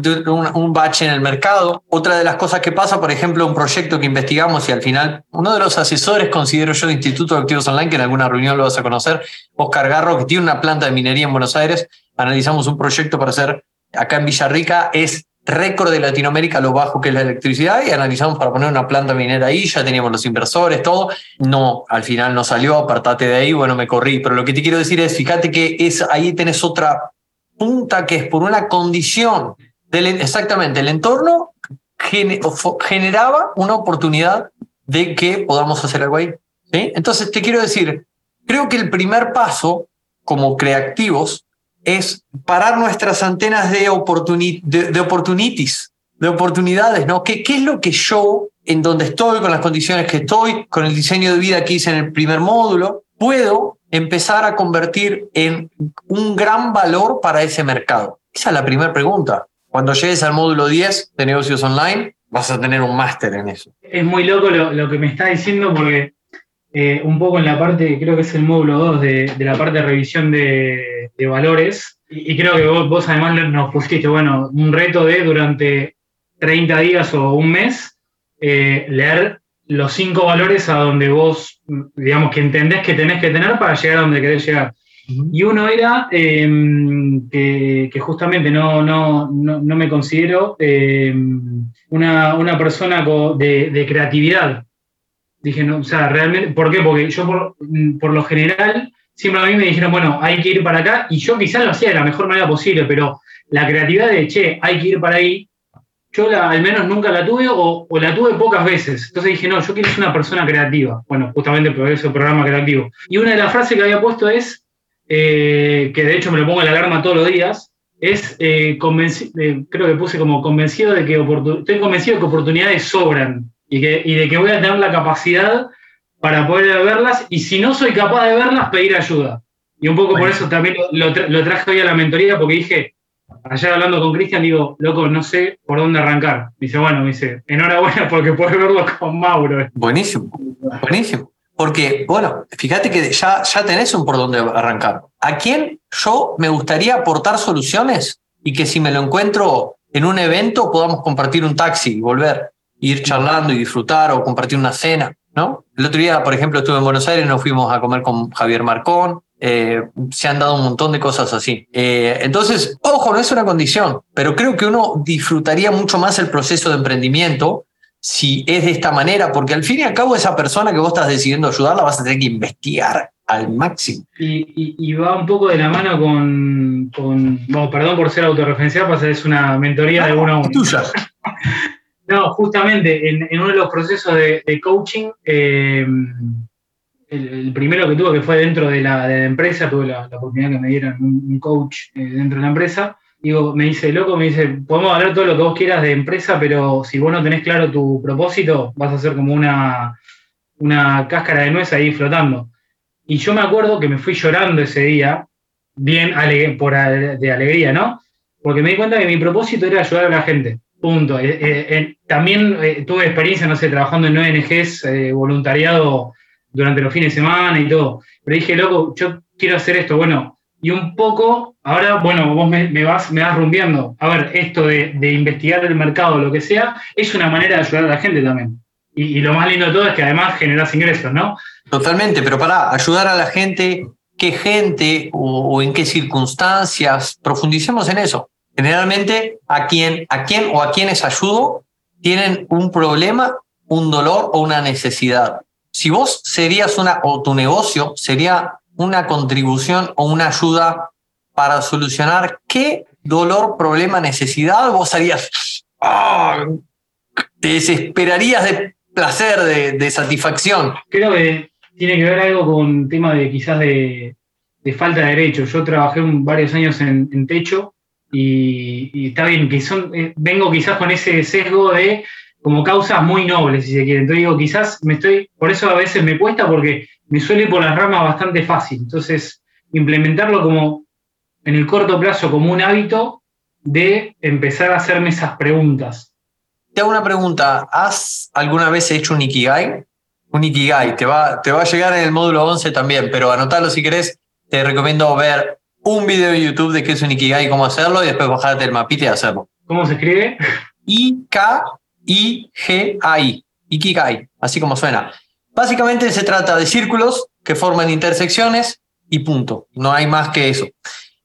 un, bache en el mercado. Otra de las cosas que pasa, por ejemplo, un proyecto que investigamos y al final uno de los asesores, considero yo, de Instituto de Activos Online, que en alguna reunión lo vas a conocer, Oscar Garro, que tiene una planta de minería en Buenos Aires, analizamos un proyecto para hacer acá en Villarrica, es récord de Latinoamérica lo bajo que es la electricidad y analizamos para poner una planta minera ahí, ya teníamos los inversores, todo. No, al final no salió, apartate de ahí, bueno, me corrí. Pero lo que te quiero decir es, fíjate que es, ahí tenés otra punta que es por una condición, exactamente, el entorno generaba una oportunidad de que podamos hacer algo ahí. ¿sí? Entonces, te quiero decir, creo que el primer paso como creativos es parar nuestras antenas de, de, de opportunities, de oportunidades, ¿no? ¿Qué, ¿Qué es lo que yo, en donde estoy, con las condiciones que estoy, con el diseño de vida que hice en el primer módulo, puedo empezar a convertir en un gran valor para ese mercado? Esa es la primera pregunta. Cuando llegues al módulo 10 de negocios online, vas a tener un máster en eso. Es muy loco lo, que me está diciendo porque eh, un poco en la parte, creo que es el módulo 2 de, la parte de revisión de, valores, y, creo que vos, además nos pusiste, bueno, un reto de durante 30 días o un mes eh, leer los cinco valores a donde vos, digamos, que entendés que tenés que tener para llegar a donde querés llegar. Y uno era em, que, justamente no, no, no, me considero em, una, una, persona de, creatividad. Dije, no, o sea, realmente, ¿por qué? Porque yo por, por, lo general, siempre a mí me dijeron, bueno, hay que ir para acá, y yo quizás lo hacía de la mejor manera posible, pero la creatividad de, che, hay que ir para ahí, yo al menos nunca la tuve o, la tuve pocas veces. Entonces dije, no, yo quiero ser una persona creativa. Bueno, justamente por eso programa creativo. Y una de las frases que había puesto es, eh, que de hecho me lo pongo en la alarma todos los días, es, eh, eh, creo que puse como convencido de que estoy convencido de que oportunidades sobran y, que, y de que voy a tener la capacidad para poder verlas y si no soy capaz de verlas, pedir ayuda. Y un poco por eso también lo, lo traje hoy a la mentoría porque dije, ayer hablando con Cristian, digo, loco, no sé por dónde arrancar. Dice, bueno, dice, enhorabuena porque puedes verlo con Mauro. Buenísimo, buenísimo. Porque, bueno, fíjate que ya, ya tenés un por dónde arrancar. ¿A quién yo me gustaría aportar soluciones y que si me lo encuentro en un evento podamos compartir un taxi y volver, ir charlando y disfrutar o compartir una cena, ¿no? El otro día, por ejemplo, estuve en Buenos Aires, nos fuimos a comer con Javier Marcón, eh, se han dado un montón de cosas así. Eh, entonces, ojo, no es una condición, pero creo que uno disfrutaría mucho más el proceso de emprendimiento si es de esta manera, porque al fin y al cabo esa persona que vos estás decidiendo ayudarla vas a tener que investigar al máximo. Y, va un poco de la mano con, perdón por ser autorreferencial, pasa es una mentoría de uno a uno. Tuya. *laughs* no, justamente en, uno de los procesos de, coaching, eh, el, primero que tuve, que fue dentro de la, empresa, tuve la, oportunidad que me dieran un, coach eh, dentro de la empresa. Digo, me dice, loco, me dice, podemos hablar todo lo que vos quieras de empresa, pero si vos no tenés claro tu propósito, vas a ser como una, una cáscara de nuez ahí flotando. Y yo me acuerdo que me fui llorando ese día, bien por, de alegría, ¿no? Porque me di cuenta que mi propósito era ayudar a la gente. Punto. Eh, eh, también tuve experiencia, no sé, trabajando en ONGs, voluntariado durante los fines de semana y todo. Pero dije, loco, yo quiero hacer esto. Bueno, y un poco, ahora, bueno, vos me, vas, me vas rumbeando. A ver, esto de, investigar el mercado, lo que sea, es una manera de ayudar a la gente también. Y, lo más lindo de todo es que además generas ingresos, ¿no? Totalmente, pero para ayudar a la gente, ¿qué gente o, en qué circunstancias? Profundicemos en eso. Generalmente, a quién, a quién o a quienes ayudo tienen un problema, un dolor o una necesidad. Si vos serías una, o tu negocio sería una contribución o una ayuda para solucionar qué dolor, problema, necesidad, vos harías, ¡ah! te desesperarías de placer, de, satisfacción. Creo que tiene que ver algo con tema de quizás de, falta de derechos. Yo trabajé varios años en, techo y, está bien, que son, eh, vengo quizás con ese sesgo de como causas muy nobles, si se quiere. Entonces digo, quizás me estoy, por eso a veces me cuesta porque me suele ir por las ramas bastante fácil. Entonces, implementarlo como en el corto plazo como un hábito de empezar a hacerme esas preguntas. Te hago una pregunta, ¿has alguna vez hecho un Ikigai? Un Ikigai, te va, te va a llegar en el módulo 11 también, pero anotalo si querés, te recomiendo ver un video de YouTube de qué es un Ikigai y cómo hacerlo y después bajarte el mapita y hacerlo. ¿Cómo se escribe? I-K-I-G-A-I, Ikigai, así como suena. Básicamente se trata de círculos que forman intersecciones y punto. No hay más que eso.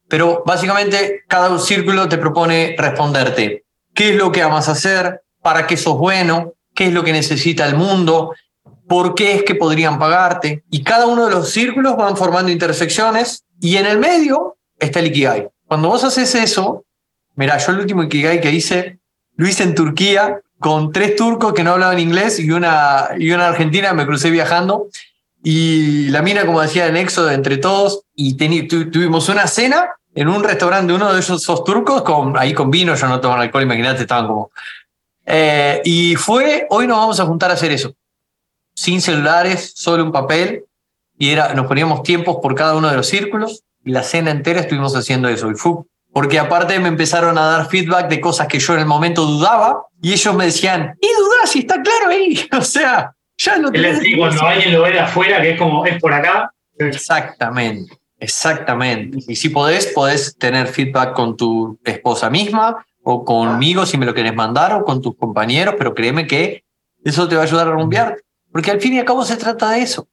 Pero básicamente cada círculo te propone responderte qué es lo que amas hacer, para qué sos bueno, qué es lo que necesita el mundo, por qué es que podrían pagarte. Y cada uno de los círculos van formando intersecciones y en el medio está el Ikigai. Cuando vos haces eso, mira, yo el último Ikigai que hice, lo hice en Turquía con tres turcos que no hablaban inglés y una, y una argentina, me crucé viajando. Y la mina, como decía, en Éxodo entre todos, y tuvimos una cena en un restaurante de uno de esos, turcos, con, ahí con vino, yo no tomo alcohol, imagínate, estaban como... Eh, y fue, hoy nos vamos a juntar a hacer eso, sin celulares, solo un papel, y era, nos poníamos tiempos por cada uno de los círculos, y la cena entera estuvimos haciendo eso, y fue porque aparte me empezaron a dar feedback de cosas que yo en el momento dudaba y ellos me decían, ¿y dudás si está claro ahí? *laughs* O sea, ya no tenés... cuando alguien lo ve de afuera, que es como, es por acá. Exactamente, exactamente. Y si podés, podés tener feedback con tu esposa misma o conmigo si me lo querés mandar o con tus compañeros, pero créeme que eso te va a ayudar a rumbear. Porque al fin y al cabo se trata de eso.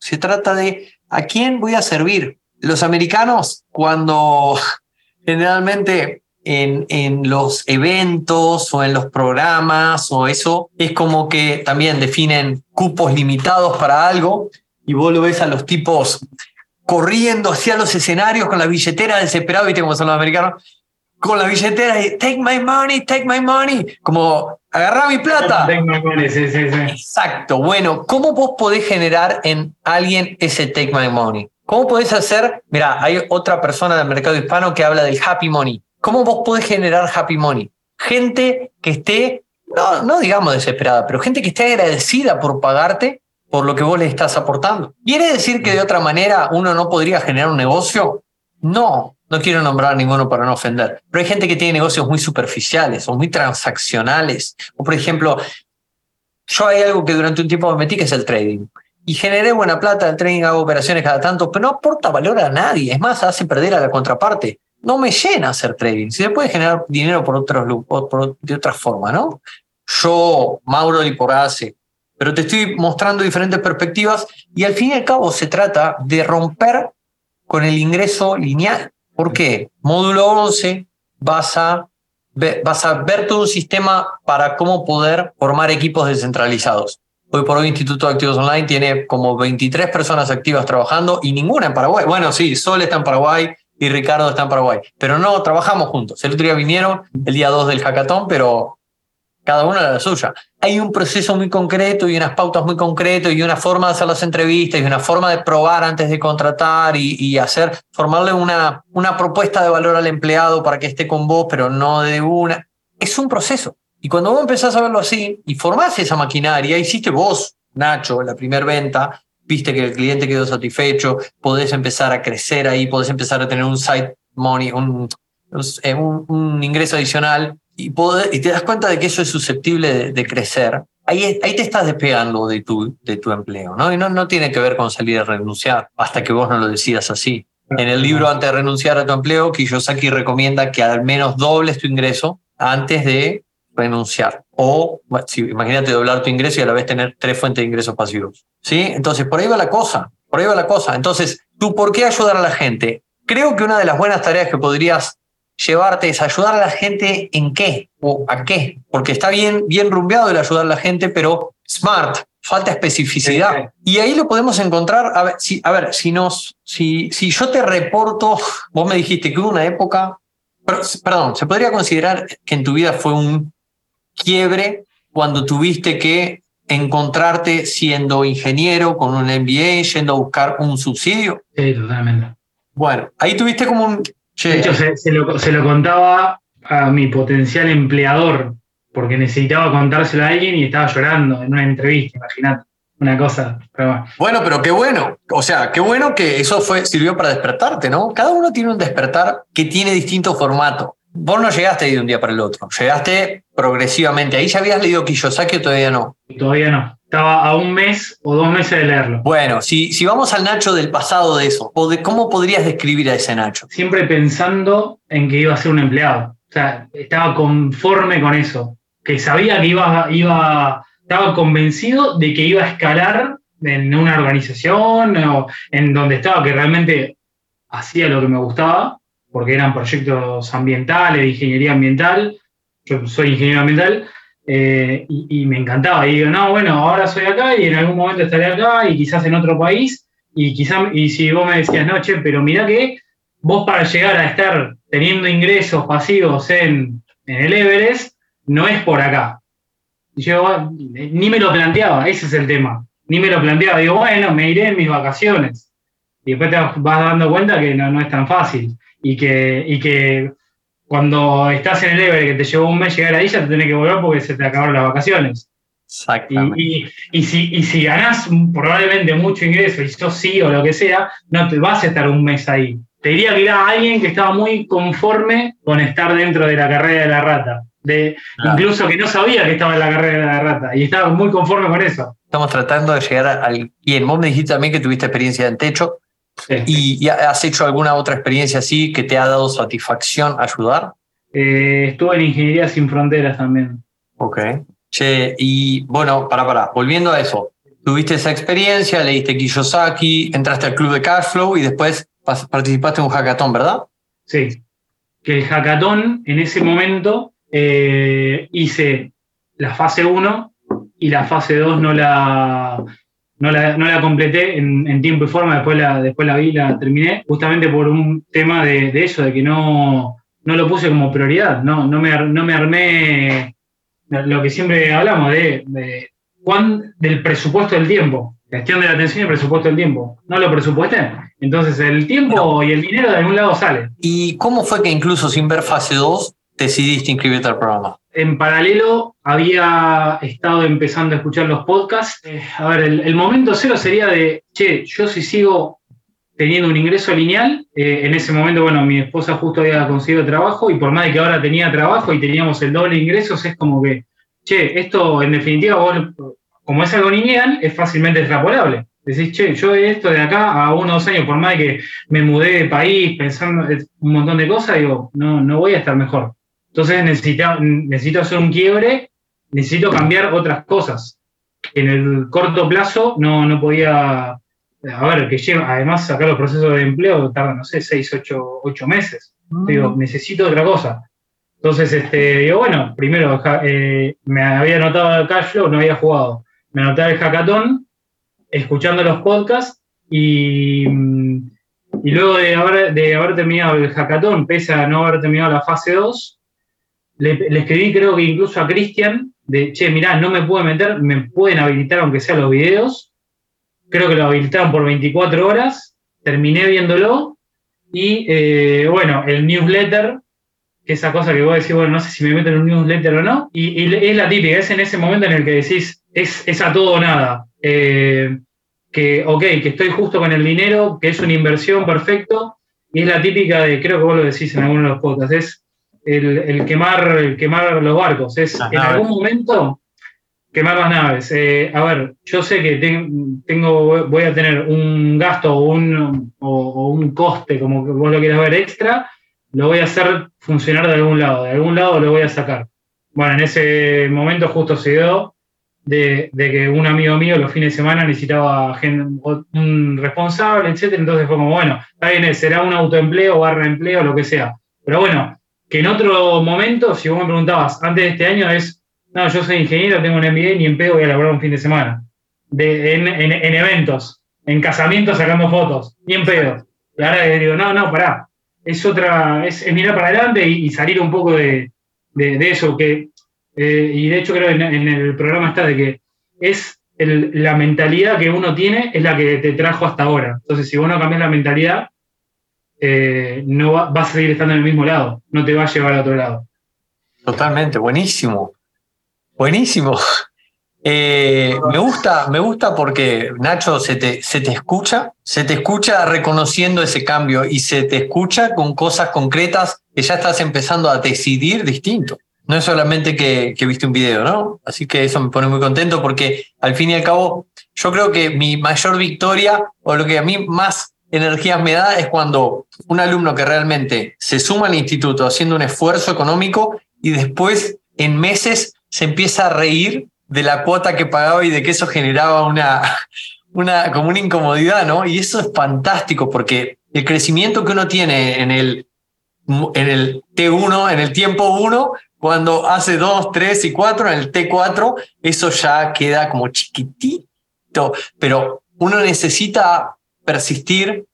Se trata de a quién voy a servir. Los americanos, cuando generalmente en, en, los eventos o en los programas o eso, es como que también definen cupos limitados para algo y vos lo ves a los tipos corriendo hacia los escenarios con la billetera desesperada, viste cómo son los americanos, con la billetera y take my money, take my money, como agarrar mi plata. Take my money, sí, sí, sí. Exacto. Bueno, ¿cómo vos podés generar en alguien ese take my money? ¿Cómo podés hacer? Mira, hay otra persona del mercado hispano que habla del happy money. ¿Cómo vos podés generar happy money? Gente que esté, no, no digamos desesperada, pero gente que esté agradecida por pagarte por lo que vos le estás aportando. ¿Quiere decir que de otra manera uno no podría generar un negocio? No, no quiero nombrar ninguno para no ofender, pero hay gente que tiene negocios muy superficiales o muy transaccionales. O por ejemplo, yo hay algo que durante un tiempo me metí que es el trading y generé buena plata, el trading hago operaciones cada tanto, pero no aporta valor a nadie. Es más, hace perder a la contraparte. No me llena hacer trading. Se puede generar dinero por otros, por, de otra forma, ¿no? Yo, Mauro hace, pero te estoy mostrando diferentes perspectivas y al fin y al cabo se trata de romper con el ingreso lineal. ¿Por qué? Módulo 11 vas a, vas a ver todo un sistema para cómo poder formar equipos descentralizados. Hoy por hoy Instituto de Activos Online tiene como 23 personas activas trabajando y ninguna en Paraguay. Bueno, sí, Sol está en Paraguay y Ricardo está en Paraguay, pero no trabajamos juntos. El otro día vinieron el día 2 del hackathon, pero cada uno a la suya. Hay un proceso muy concreto y unas pautas muy concretas y una forma de hacer las entrevistas y una forma de probar antes de contratar y, y, hacer, formarle una, una propuesta de valor al empleado para que esté con vos, pero no de una. Es un proceso. Y cuando vos empezás a verlo así y formás esa maquinaria, hiciste vos, Nacho, la primera venta, viste que el cliente quedó satisfecho, podés empezar a crecer ahí, podés empezar a tener un side money, un, un, un ingreso adicional y, y te das cuenta de que eso es susceptible de, crecer, ahí, ahí te estás despegando de tu, de tu empleo, ¿no? Y no, no tiene que ver con salir a renunciar hasta que vos no lo decidas así. En el libro Antes de renunciar a tu empleo, Kiyosaki recomienda que al menos dobles tu ingreso antes de renunciar. O, si, imagínate doblar tu ingreso y a la vez tener tres fuentes de ingresos pasivos. ¿Sí? Entonces, por ahí va la cosa. Por ahí va la cosa. Entonces, ¿tú por qué ayudar a la gente? Creo que una de las buenas tareas que podrías llevarte es ayudar a la gente en qué o a qué, porque está bien, bien rumbeado el ayudar a la gente, pero smart, falta especificidad. Y ahí lo podemos encontrar, a ver, si, a ver, si, nos, si, si yo te reporto, vos me dijiste que hubo una época, perdón, ¿se podría considerar que en tu vida fue un quiebre cuando tuviste que encontrarte siendo ingeniero con un MBA, yendo a buscar un subsidio? Sí, totalmente. Bueno, ahí tuviste como un de hecho, se, lo, contaba a mi potencial empleador, porque necesitaba contárselo a alguien y estaba llorando en una entrevista, imagínate. Una cosa. bueno. pero qué bueno. O sea, qué bueno que eso fue, sirvió para despertarte, ¿no? Cada uno tiene un despertar que tiene distinto formato. Vos no llegaste de un día para el otro, llegaste progresivamente. ¿Ahí ya habías leído Kiyosaki o todavía no? Todavía no. Estaba a un mes o dos meses de leerlo. Bueno, si, si vamos al Nacho del pasado de eso, ¿cómo podrías describir a ese Nacho? Siempre pensando en que iba a ser un empleado. O sea, estaba conforme con eso. Que sabía que iba, iba, estaba convencido de que iba a escalar en una organización o en donde estaba, que realmente hacía lo que me gustaba, porque eran proyectos ambientales, de ingeniería ambiental. Yo soy ingeniero ambiental eh, y, me encantaba. Y digo, no, bueno, ahora soy acá y en algún momento estaré acá y quizás en otro país. Y quizás, y si vos me decías, no, che, pero mira que vos para llegar a estar teniendo ingresos pasivos en, el Everest, no es por acá. yo ni me lo planteaba, ese es el tema. Ni me lo planteaba. Digo, bueno, me iré en mis vacaciones. Y después te vas dando cuenta que no, no es tan fácil. Y que, y que cuando estás en el Everest, que te llevó un mes llegar ahí, ya te tenés que volver porque se te acabaron las vacaciones. Exactamente. Y, y, si, y si ganás probablemente mucho ingreso y sos sí o lo que sea, no te vas a estar un mes ahí. Te diría que era alguien que estaba muy conforme con estar dentro de la carrera de la rata. De, Incluso que no sabía que estaba en la carrera de la rata y estaba muy conforme con eso. Estamos tratando de llegar al bien. Vos me dijiste también que tuviste experiencia en techo. ¿Y, has hecho alguna otra experiencia así que te ha dado satisfacción ayudar? Eh, estuve en Ingeniería Sin Fronteras también. Ok. Che, y bueno, para, para, volviendo a eso. Tuviste esa experiencia, leíste Kiyosaki, entraste al club de Cashflow y después participaste en un hackathon, ¿verdad? Sí. Que el hackathon en ese momento eh, hice la fase 1 y la fase 2 no la, no la, completé en, tiempo y forma, después la, después la vi, la terminé, justamente por un tema de, eso, de que no, no lo puse como prioridad, no, no, me, no me armé lo que siempre hablamos de, del presupuesto del tiempo, gestión de la atención y presupuesto del tiempo. No lo presupuesté. Entonces el tiempo y el dinero de algún lado sale. ¿Y cómo fue que incluso sin ver fase 2 decidiste inscribirte al programa? En paralelo había estado empezando a escuchar los podcasts. Eh, a ver, el, momento cero sería de, che, yo si sigo teniendo un ingreso lineal, eh, en ese momento, bueno, mi esposa justo había conseguido trabajo y por más de que ahora tenía trabajo y teníamos el doble de ingresos, es como que, che, esto en definitiva, como es algo lineal, es fácilmente extrapolable. Decís, che, yo esto de acá a uno o dos años, por más de que me mudé de país pensando un montón de cosas, digo, no, no voy a estar mejor. Entonces necesito, necesito hacer un quiebre, necesito cambiar otras cosas. En el corto plazo no, no podía, a ver, que lleva, además sacar los procesos de empleo tardan, no sé, seis, ocho, ocho meses. Mm. Digo, necesito otra cosa. Entonces, este, digo, bueno, primero eh, me había anotado el cash flow, no había jugado. Me anoté el hackathon, escuchando los podcasts y, y luego de haber, de haber terminado el hackathon, pese a no haber terminado la fase 2, le, escribí creo que incluso a Cristian, de, che, mirá, no me puedo meter, me pueden habilitar aunque sea los videos. Creo que lo habilitaron por 24 horas, terminé viéndolo y eh, bueno, el newsletter, que esa cosa que vos decís, bueno, no sé si me meto en un newsletter o no, y, es la típica, es en ese momento en el que decís, es, es a todo o nada. Eh, que, ok, que estoy justo con el dinero, que es una inversión perfecto, y es la típica de, creo que vos lo decís en alguno de los podcasts, es el, quemar, el quemar los barcos, es en algún momento quemar las naves. Eh, a ver, yo sé que tengo, voy a tener un gasto o un, o, un coste, como vos lo quieras ver, extra, lo voy a hacer funcionar de algún lado, de algún lado lo voy a sacar. Bueno, en ese momento justo se dio de, que un amigo mío los fines de semana necesitaba un responsable, etcétera, entonces fue como, bueno, está bien, será un autoempleo, barra empleo, lo que sea. Pero bueno, que en otro momento, si vos me preguntabas, antes de este año es, no, yo soy ingeniero, tengo un MBA, ni en pedo voy a laburar un fin de semana. De, en, eventos, en casamientos sacando fotos, ni en pedo. Y ahora digo, no, no, pará. Es otra, es, mirar para adelante y, salir un poco de, eso, que, eh, y de hecho creo en, en el programa está de que es la mentalidad que uno tiene es la que te trajo hasta ahora. Entonces, si vos no cambias la mentalidad, eh, no va, a seguir estando en el mismo lado, no te va a llevar al otro lado. Totalmente, buenísimo. Buenísimo. *laughs* Eh, me gusta, me gusta porque Nacho se te, se te escucha, se te escucha reconociendo ese cambio y se te escucha con cosas concretas que ya estás empezando a decidir distinto. No es solamente que, que viste un video, ¿no? Así que eso me pone muy contento porque al fin y al cabo yo creo que mi mayor victoria o lo que a mí más energías me da es cuando un alumno que realmente se suma al instituto haciendo un esfuerzo económico y después en meses se empieza a reír de la cuota que pagaba y de que eso generaba una, *laughs* una, como una incomodidad, ¿no? Y eso es fantástico porque el crecimiento que uno tiene en el, en el T1, en el tiempo 1, cuando hace 2, 3 y 4, en el T4, eso ya queda como chiquitito, pero uno necesita persistir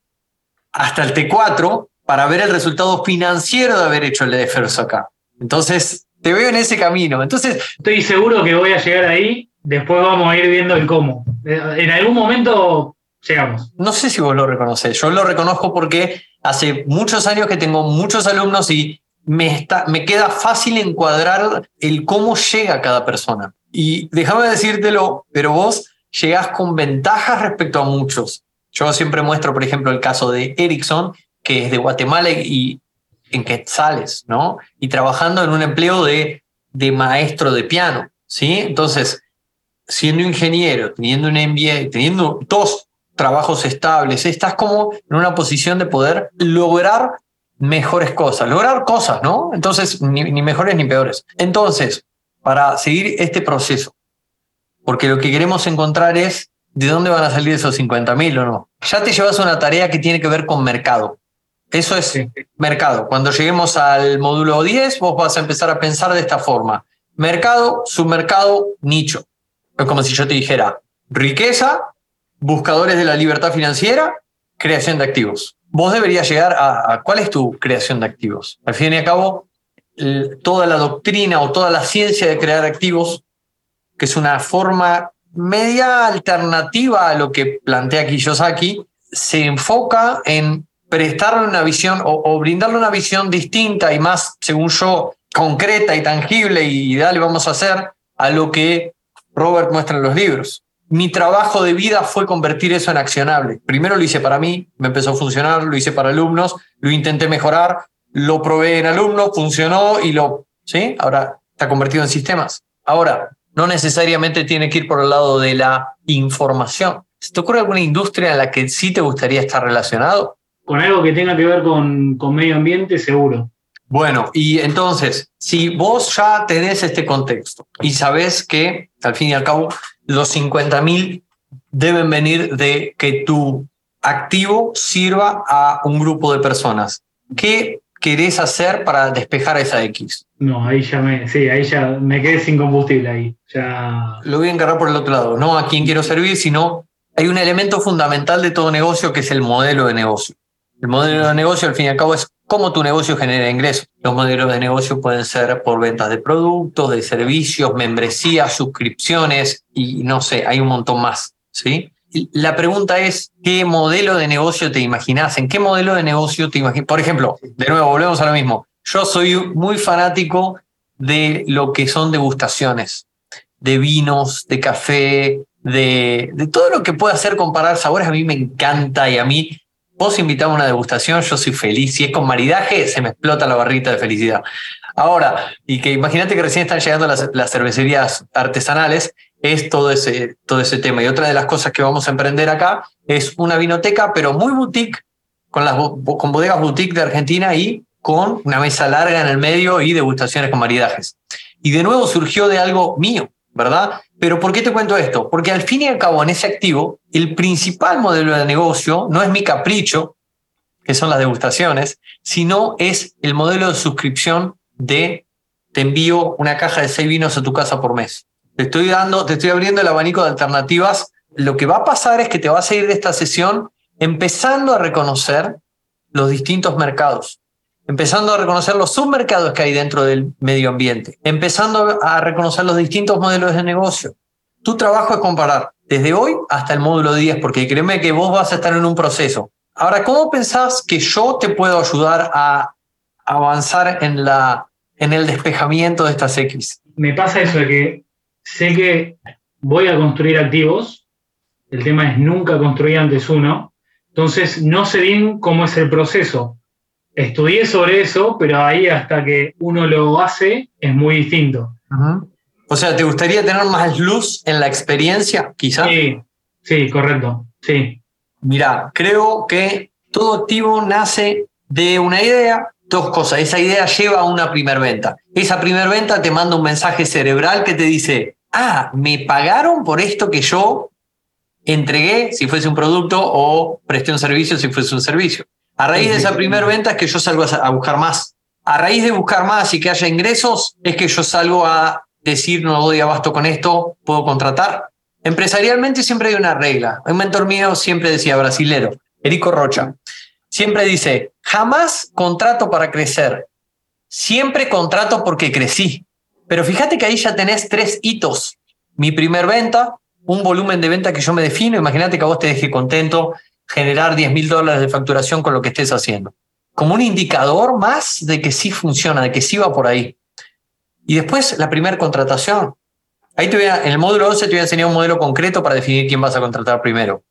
hasta el T4 para ver el resultado financiero de haber hecho el esfuerzo acá. Entonces, te veo en ese camino. Entonces, estoy seguro que voy a llegar ahí. Después vamos a ir viendo el cómo. Eh, en algún momento llegamos. No sé si vos lo reconoces. Yo lo reconozco porque hace muchos años que tengo muchos alumnos y me, está, me queda fácil encuadrar el cómo llega cada persona. Y déjame decírtelo, pero vos llegás con ventajas respecto a muchos. Yo siempre muestro, por ejemplo, el caso de Ericsson, que es de Guatemala y en Quetzales, ¿no? Y trabajando en un empleo de, de maestro de piano, ¿sí? Entonces, siendo ingeniero, teniendo un MBA, teniendo dos trabajos estables, estás como en una posición de poder lograr mejores cosas, lograr cosas, ¿no? Entonces, ni, ni mejores ni peores. Entonces, para seguir este proceso, porque lo que queremos encontrar es ¿de dónde van a salir esos 50 mil o no? Ya te llevas una tarea que tiene que ver con mercado. Eso es mercado. Cuando lleguemos al módulo 10, vos vas a empezar a pensar de esta forma. Mercado, submercado, nicho. Es como si yo te dijera riqueza, buscadores de la libertad financiera, creación de activos. Vos deberías llegar a, a cuál es tu creación de activos. Al fin y al cabo, toda la doctrina o toda la ciencia de crear activos, que es una forma media alternativa a lo que plantea Kiyosaki, se enfoca en prestarle una visión o, brindarle una visión distinta y más, según yo, concreta y tangible y dale, vamos a hacer a lo que Robert muestra en los libros. Mi trabajo de vida fue convertir eso en accionable. Primero lo hice para mí, me empezó a funcionar, lo hice para alumnos, lo intenté mejorar, lo probé en alumnos, funcionó y lo, ¿sí? Ahora está convertido en sistemas. Ahora, no necesariamente tiene que ir por el lado de la información. ¿Se te ocurre alguna industria en la que sí te gustaría estar relacionado? Con algo que tenga que ver con, con medio ambiente, seguro. Bueno, y entonces, si vos ya tenés este contexto y sabés que, al fin y al cabo, los 50 mil deben venir de que tu activo sirva a un grupo de personas, ¿qué querés hacer para despejar esa X? No, ahí ya me, sí, ahí ya me quedé sin combustible ahí. Ya... Lo voy a encargar por el otro lado, no a quién quiero servir, sino hay un elemento fundamental de todo negocio que es el modelo de negocio. El modelo de negocio, al fin y al cabo, es cómo tu negocio genera ingresos. Los modelos de negocio pueden ser por ventas de productos, de servicios, membresías, suscripciones y no sé, hay un montón más. ¿sí? La pregunta es, ¿qué modelo de negocio te imaginas? ¿En qué modelo de negocio te imaginas? Por ejemplo, de nuevo, volvemos a lo mismo. Yo soy muy fanático de lo que son degustaciones, de vinos, de café, de, todo lo que puede hacer comparar sabores. A mí me encanta y a mí Vos invitame a una degustación, yo soy feliz. Si es con maridaje, se me explota la barrita de felicidad. Ahora, y que imagínate que recién están llegando las, las, cervecerías artesanales, es todo ese, todo ese tema. Y otra de las cosas que vamos a emprender acá es una vinoteca, pero muy boutique, con, las, con bodegas boutique de Argentina y con una mesa larga en el medio y degustaciones con maridajes. Y de nuevo surgió de algo mío, ¿verdad? Pero ¿por qué te cuento esto? Porque al fin y al cabo, en ese activo, el principal modelo de negocio no es mi capricho, que son las degustaciones, sino es el modelo de suscripción de te envío una caja de seis vinos a tu casa por mes. Te estoy dando, te estoy abriendo el abanico de alternativas. Lo que va a pasar es que te vas a ir de esta sesión empezando a reconocer los distintos mercados, empezando a reconocer los submercados que hay dentro del medio ambiente, empezando a reconocer los distintos modelos de negocio. Tu trabajo es comparar desde hoy hasta el módulo 10, porque créeme que vos vas a estar en un proceso. Ahora, ¿cómo pensás que yo te puedo ayudar a avanzar en, la, en el despejamiento de estas X? Me pasa eso de que sé que voy a construir activos, el tema es nunca construir antes uno, entonces no sé bien cómo es el proceso estudié sobre eso, pero ahí hasta que uno lo hace es muy distinto. O sea, ¿te gustaría tener más luz en la experiencia, quizás? Sí, sí, correcto, sí. Mira, creo que todo activo nace de una idea, dos cosas. Esa idea lleva a una primer venta. Esa primer venta te manda un mensaje cerebral que te dice, ah, me pagaron por esto que yo entregué si fuese un producto o presté un servicio si fuese un servicio. A raíz de esa primera venta es que yo salgo a buscar más. A raíz de buscar más y que haya ingresos es que yo salgo a decir no doy abasto con esto, puedo contratar. Empresarialmente siempre hay una regla. Un mentor mío siempre decía, brasilero, Erico Rocha, siempre dice, jamás contrato para crecer, siempre contrato porque crecí. Pero fíjate que ahí ya tenés tres hitos. Mi primer venta, un volumen de venta que yo me defino, imagínate que a vos te deje contento, generar 10 mil dólares de facturación con lo que estés haciendo. Como un indicador más de que sí funciona, de que sí va por ahí. Y después la primera contratación. Ahí te voy a, en el módulo 11 te voy a enseñar un modelo concreto para definir quién vas a contratar primero.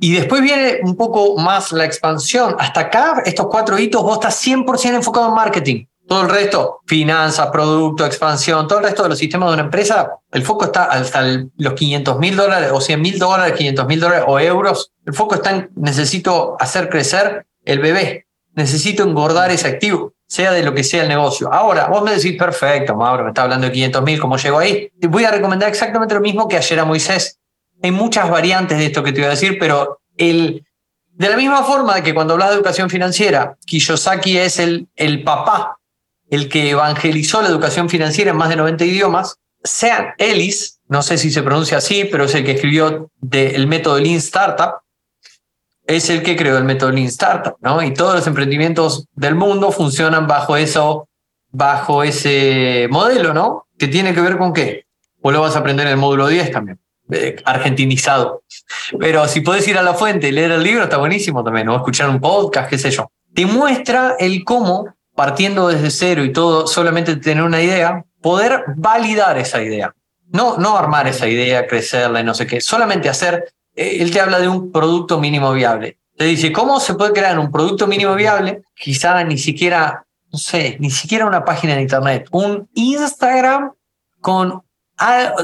Y después viene un poco más la expansión. Hasta acá, estos cuatro hitos, vos estás 100% enfocado en marketing. Todo el resto, finanzas, producto, expansión, todo el resto de los sistemas de una empresa, el foco está hasta los 500 mil dólares o 100 mil dólares, 500 mil dólares o euros. El foco está en necesito hacer crecer el bebé, necesito engordar ese activo, sea de lo que sea el negocio. Ahora, vos me decís, perfecto, Mauro, me está hablando de 500 mil, ¿cómo llego ahí? Te voy a recomendar exactamente lo mismo que ayer a Moisés. Hay muchas variantes de esto que te voy a decir, pero el, de la misma forma que cuando hablas de educación financiera, Kiyosaki es el, el papá el que evangelizó la educación financiera en más de 90 idiomas, Sean Ellis, no sé si se pronuncia así, pero es el que escribió el método Lean Startup, es el que creó el método Lean Startup, ¿no? Y todos los emprendimientos del mundo funcionan bajo eso, bajo ese modelo, ¿no? Que tiene que ver con qué? Vos lo vas a aprender en el módulo 10 también, eh, argentinizado. Pero si puedes ir a la fuente y leer el libro, está buenísimo también, o escuchar un podcast, qué sé yo. Te muestra el cómo partiendo desde cero y todo, solamente tener una idea, poder validar esa idea. No, no armar esa idea, crecerla y no sé qué, solamente hacer, eh, él te habla de un producto mínimo viable. Te dice, ¿cómo se puede crear un producto mínimo viable? Quizá ni siquiera, no sé, ni siquiera una página de internet, un Instagram con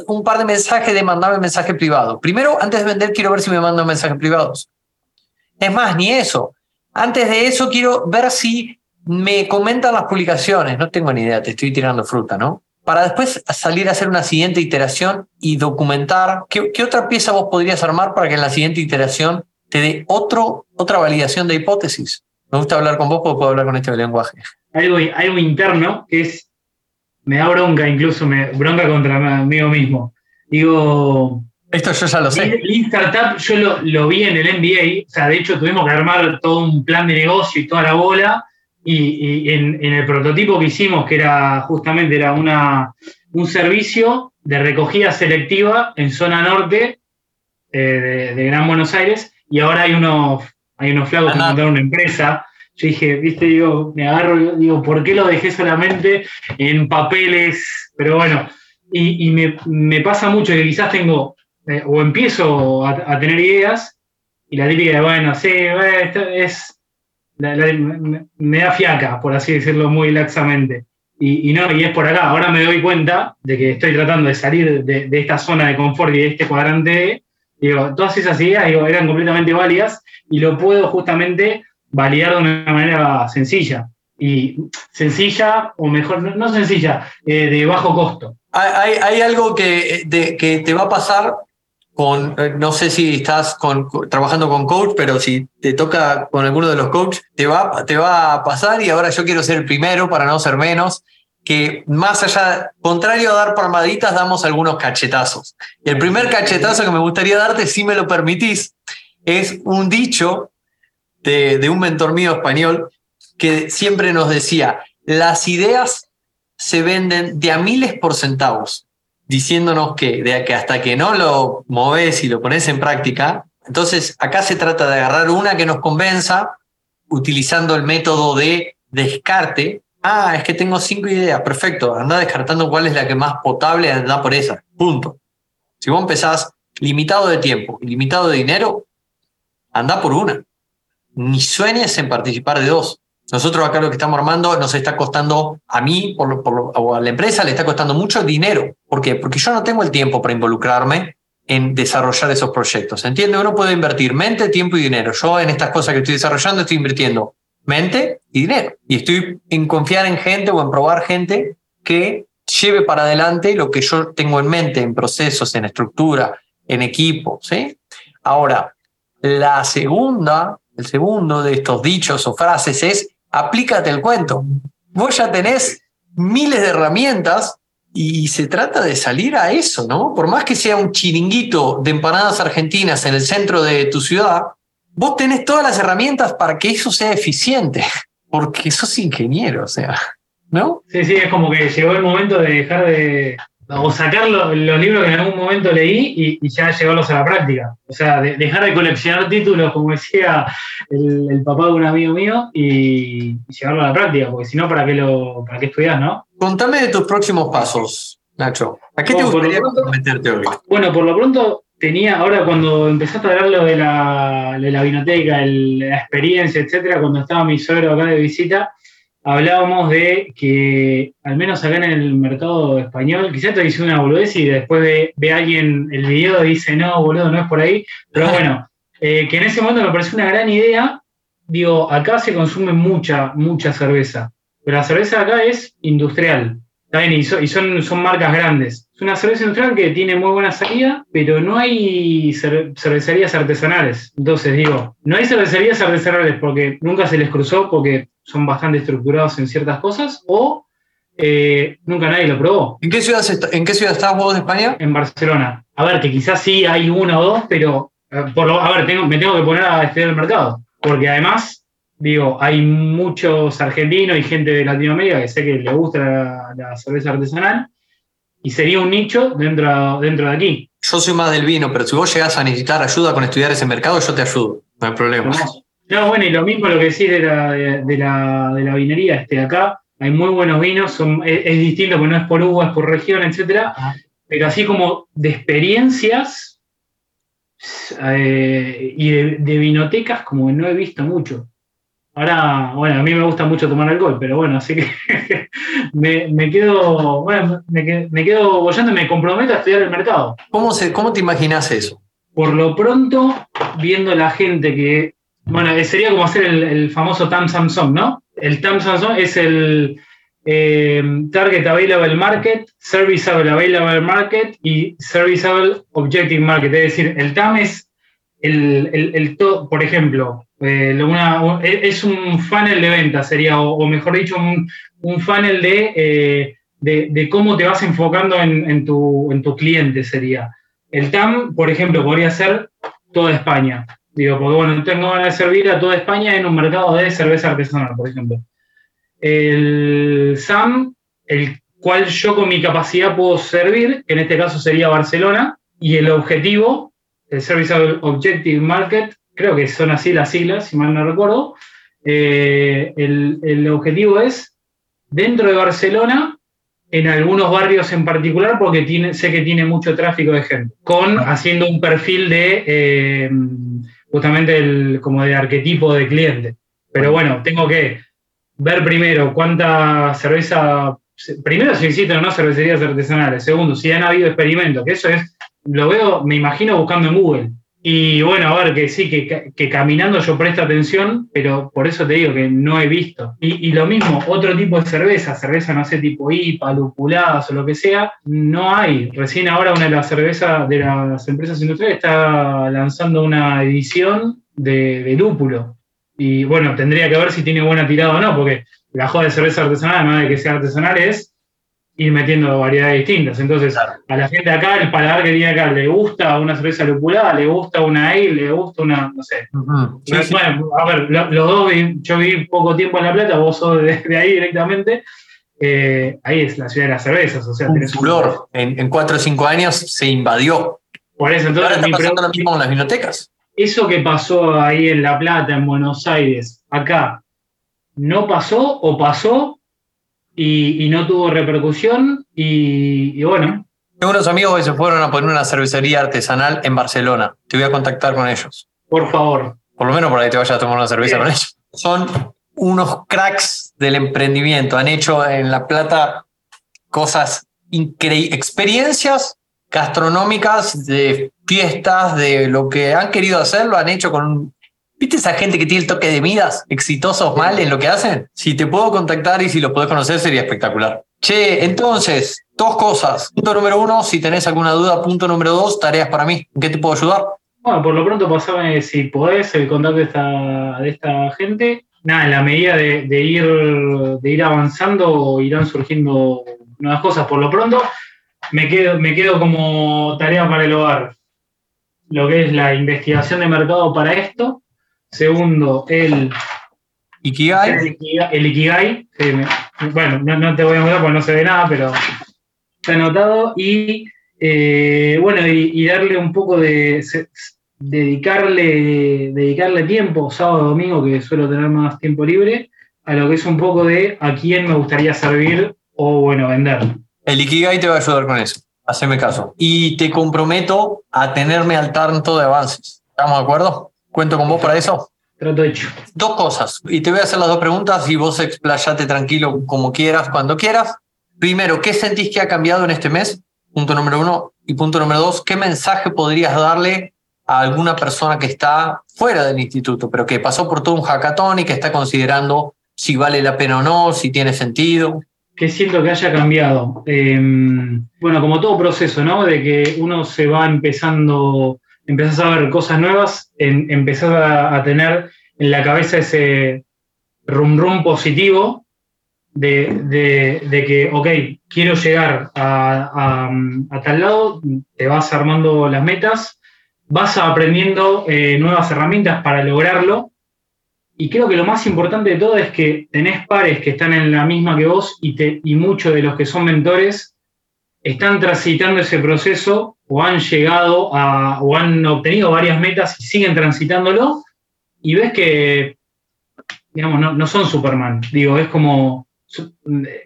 un par de mensajes de mandarme mensaje privado. Primero, antes de vender, quiero ver si me mandan mensajes privados. Es más, ni eso. Antes de eso, quiero ver si me comentan las publicaciones, no tengo ni idea, te estoy tirando fruta, ¿no? Para después salir a hacer una siguiente iteración y documentar qué, otra pieza vos podrías armar para que en la siguiente iteración te dé otro, otra validación de hipótesis. Me gusta hablar con vos porque puedo hablar con este lenguaje. Algo, algo interno que es, me da bronca incluso, me bronca contra mí mismo. Digo, esto yo ya lo sé. Lean Startup yo lo, lo, vi en el MBA, o sea, de hecho tuvimos que armar todo un plan de negocio y toda la bola, y, en, el prototipo que hicimos, que era justamente era una, un servicio de recogida selectiva en zona norte eh, de, Gran Buenos Aires, y ahora hay unos, hay unos flagos que montaron una empresa. Yo dije, viste, digo, me agarro, digo, ¿por qué lo dejé solamente en papeles? Pero bueno, y, me, me, pasa mucho que quizás tengo eh, o empiezo a, tener ideas y la típica de, bueno, sí, esto es, me, da fiaca, por así decirlo muy laxamente. Y, no, y es por acá. Ahora me doy cuenta de que estoy tratando de salir de, esta zona de confort y de este cuadrante. Digo, todas esas ideas eran completamente válidas y lo puedo justamente validar de una manera sencilla. Y sencilla, o mejor, no, sencilla, eh, de bajo costo. Hay, algo que, te va a pasar con, eh, no sé si estás trabajando con coach, pero si te toca con alguno de los coaches, te va, te va a pasar y ahora yo quiero ser el primero para no ser menos, que más allá, contrario a dar palmaditas, damos algunos cachetazos. Y el primer cachetazo que me gustaría darte, si me lo permitís, es un dicho de, un mentor mío español que siempre nos decía, las ideas se venden de a miles por centavos diciéndonos que, de que hasta que no lo moves y lo pones en práctica, entonces acá se trata de agarrar una que nos convenza utilizando el método de descarte. Ah, es que tengo cinco ideas, perfecto, anda descartando cuál es la que más potable, anda por esa, punto. Si vos empezás limitado de tiempo limitado de dinero, anda por una. Ni sueñes en participar de dos. Nosotros acá lo que estamos armando nos está costando a mí por, o a la empresa le está costando mucho dinero. ¿Por qué? Porque yo no tengo el tiempo para involucrarme en desarrollar esos proyectos. ¿Entiende? Uno puede invertir mente, tiempo y dinero. Yo en estas cosas que estoy desarrollando estoy invirtiendo mente y dinero. Y estoy en confiar en gente o en probar gente que lleve para adelante lo que yo tengo en mente, en procesos, en estructura, en equipo. Ahora, la segunda, el segundo de estos dichos o frases es aplícate el cuento. Vos ya tenés miles de herramientas y se trata de salir a eso, ¿no? Por más que sea un chiringuito de empanadas argentinas en el centro de tu ciudad, vos tenés todas las herramientas para que eso sea eficiente, *laughs* porque sos ingeniero, o sea, ¿no? Sí, sí, es como que llegó el momento de dejar de, o sacar los, libros que en algún momento leí y, ya llevarlos a la práctica. O sea, dejar de coleccionar títulos, como decía el, papá de un amigo mío, y, llevarlo a la práctica, porque si no, ¿para qué, lo, ¿para qué estudias, no? Contame de tus próximos pasos, Nacho. ¿A qué te gustaría meterte hoy? Bueno, por lo pronto tenía, ahora cuando empezaste a hablar lo de la, de la vinoteca, la experiencia, etcétera, cuando estaba mi suegro acá de visita, hablábamos de que, al menos acá en el mercado español, quizás te dice una boludez y después ve, ve alguien el video y dice, no, boludo, no es por ahí. Pero *laughs* bueno, eh, que en ese momento me pareció una gran idea. Digo, acá se consume mucha, mucha cerveza, pero la cerveza acá es industrial. También, y, son, son marcas grandes. Es una cerveza industrial que tiene muy buena salida, pero no hay cervecerías artesanales. Entonces digo, no hay cervecerías artesanales porque nunca se les cruzó, porque son bastante estructurados en ciertas cosas, o eh, nunca nadie lo probó. ¿En qué, ciudad ¿En qué ciudad estás vos de España? En Barcelona. A ver, que quizás sí hay una o dos, pero eh, por lo, a ver, tengo, me tengo que poner a estudiar el mercado, porque además digo, hay muchos argentinos y gente de Latinoamérica que sé que le gusta la, cerveza artesanal y sería un nicho dentro, dentro de aquí. Yo soy más del vino, pero si vos llegás a necesitar ayuda con estudiar ese mercado, yo te ayudo, no hay problema. No, bueno, y lo mismo lo que decís de la, de, la, de la vinería, este, acá hay muy buenos vinos, son, es, distinto porque no es por uva, es por región, etcétera, pero así como de experiencias eh, y de, de, vinotecas, como que no he visto mucho. Ahora, bueno, a mí me gusta mucho tomar alcohol, pero bueno, así que *laughs* me, quedo, bueno, me, quedo bollando y me comprometo a estudiar el mercado. ¿Cómo, se, ¿Cómo te imaginas eso? Por lo pronto, viendo la gente que, bueno, sería como hacer el, famoso TAM Samsung, ¿no? El TAM Samsung es el eh, Target Available Market, Serviceable Available Market y Serviceable Objective Market. Es decir, el TAM es el, el, el por ejemplo, eh, e, es un funnel de venta, sería, o, mejor dicho, un, funnel eh, de, de, cómo te vas enfocando en, tu, en tu cliente, sería. El TAM, por ejemplo, podría ser toda España. Digo, porque bueno, tengo ganas de servir a toda España en un mercado de cerveza artesanal, por ejemplo. El SAM, el cual yo con mi capacidad puedo servir, que en este caso sería Barcelona, y el objetivo, el Service Objective Market, creo que son así las siglas, si mal no recuerdo. Eh, el, objetivo es, dentro de Barcelona, en algunos barrios en particular porque tiene, sé que tiene mucho tráfico de gente, con haciendo un perfil de eh, justamente el, como de arquetipo de cliente. Pero bueno, tengo que ver primero cuánta cerveza, primero si existen o no cervecerías artesanales, segundo, si han habido experimentos, que eso es, lo veo, me imagino buscando en Google. Y bueno, a ver, que sí, que, caminando yo presto atención, pero por eso te digo que no he visto. Y, lo mismo, otro tipo de cerveza, cerveza, no sé, tipo IPA, lupuladas o lo que sea, no hay. Recién ahora una de las cervezas de las empresas industriales está lanzando una edición de, de lúpulo. Y bueno, tendría que ver si tiene buena tirada o no, porque la joda de cerveza artesanal, además de que sea artesanal, es ir metiendo variedades distintas. Entonces, a la gente acá, el paladar que tiene acá, le gusta una cerveza lupulada, le gusta una ale, le gusta una, no sé. Bueno, a ver, los dos, yo viví poco tiempo en La Plata, vos sos de, ahí directamente. Eh, ahí es la ciudad de las cervezas. O sea, un furor. En, cuatro o cinco años se invadió. Por eso, entonces. Ahora está pasando lo mismo con las bibliotecas. Eso que pasó ahí en La Plata, en Buenos Aires, acá, ¿no pasó o pasó y, no tuvo repercusión y, bueno. Tengo unos amigos que se fueron a poner una cervecería artesanal en Barcelona. Te voy a contactar con ellos. Por favor. Por lo menos para que te vayas a tomar una cerveza con ellos. Son unos cracks del emprendimiento. Han hecho en La Plata cosas increíbles, experiencias gastronómicas de fiestas, de lo que han querido hacer, lo han hecho con ¿Viste esa gente que tiene el toque de Midas, exitosos mal en lo que hacen? Si te puedo contactar y si los podés conocer sería espectacular. Che, entonces, dos cosas. Punto número uno, si tenés alguna duda. Punto número dos, tareas para mí. ¿En qué te puedo ayudar? Bueno, por lo pronto pasame, si podés, el contacto de esta, de esta gente. Nada, en la medida de, ir, de ir avanzando irán surgiendo nuevas cosas. Por lo pronto, me quedo, me quedo como tarea para el hogar lo que es la investigación de mercado para esto Segundo, el Ikigai. El Ikigai. bueno, no, te voy a mostrar porque no se ve nada, pero está anotado. Y eh, bueno, y, darle un poco de. dedicarle, dedicarle tiempo, sábado, domingo, que suelo tener más tiempo libre, a lo que es un poco de a quién me gustaría servir o, bueno, vender. El Ikigai te va a ayudar con eso. Haceme caso. Y te comprometo a tenerme al tanto de avances. ¿Estamos de acuerdo? ¿Cuento con vos para eso? Trato hecho. Dos cosas, y te voy a hacer las dos preguntas y vos explayate tranquilo como quieras, cuando quieras. Primero, ¿qué sentís que ha cambiado en este mes? Punto número uno. Y punto número dos, ¿qué mensaje podrías darle a alguna persona que está fuera del instituto, pero que pasó por todo un hackathon y que está considerando si vale la pena o no, si tiene sentido? ¿Qué siento que haya cambiado? Em, bueno, como todo proceso, ¿no? De que uno se va empezando empezás a ver cosas nuevas, en, empezás a, tener en la cabeza ese rum rum positivo de, que, ok, quiero llegar a, tal lado, te vas armando las metas, vas aprendiendo eh, nuevas herramientas para lograrlo. Y creo que lo más importante de todo es que tenés pares que están en la misma que vos y, te, y muchos de los que son mentores están transitando ese proceso o han llegado a, o han obtenido varias metas y siguen transitándolo, y ves que, digamos, no, son Superman. Digo, es como,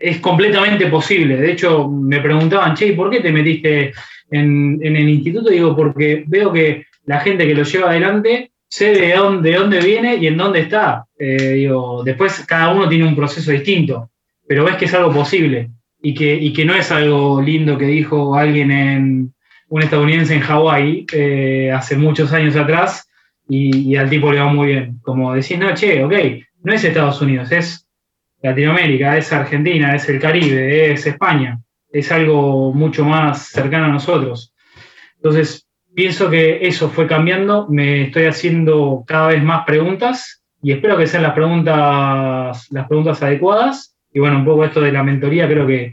es completamente posible. De hecho, me preguntaban, che, ¿por qué te metiste en, el instituto? Digo, porque veo que la gente que lo lleva adelante sé de dónde, de dónde viene y en dónde está. Eh, digo, después cada uno tiene un proceso distinto, pero ves que es algo posible y que, y no es algo lindo que dijo alguien en, un estadounidense en Hawái eh, hace muchos años atrás y, al tipo le va muy bien. Como decís, no, che, ok, no es Estados Unidos, es Latinoamérica, es Argentina, es el Caribe, es España, es algo mucho más cercano a nosotros. Entonces, pienso que eso fue cambiando, me estoy haciendo cada vez más preguntas y espero que sean las preguntas, las preguntas adecuadas. Y bueno, un poco esto de la mentoría creo que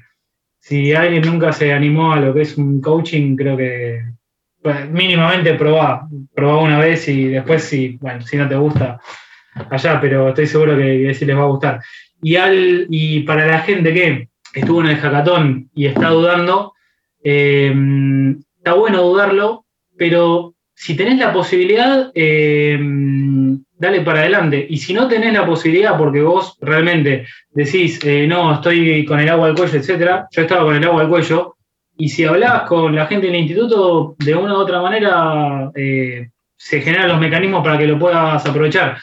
si alguien nunca se animó a lo que es un coaching, creo que pues, mínimamente probá, probá una vez y después si, bueno, si no te gusta, allá, pero estoy seguro que, sí les va a gustar. Y, al, y para la gente que estuvo en el hackathon y está dudando, eh, está bueno dudarlo, pero si tenés la posibilidad, eh, dale para adelante. Y si no tenés la posibilidad, porque vos realmente decís, eh, no, estoy con el agua al cuello, etcétera, yo estaba con el agua al cuello, y si hablabas con la gente del instituto, de una u otra manera eh, se generan los mecanismos para que lo puedas aprovechar.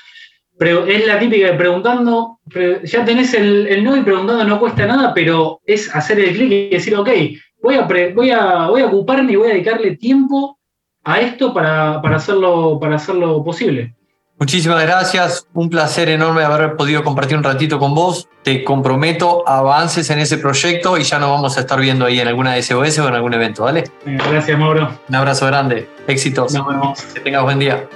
Pero es la típica de preguntando, ya tenés el, no y preguntando no cuesta nada, pero es hacer el clic y decir, ok, voy a, voy, a, voy a ocuparme y voy a dedicarle tiempo a esto para, para, hacerlo, para hacerlo posible. Muchísimas gracias, un placer enorme haber podido compartir un ratito con vos. Te comprometo avances en ese proyecto y ya nos vamos a estar viendo ahí en alguna SOS o en algún evento, ¿vale? Gracias, Mauro. Un abrazo grande, éxitos. Nos vemos. Que tengas buen día.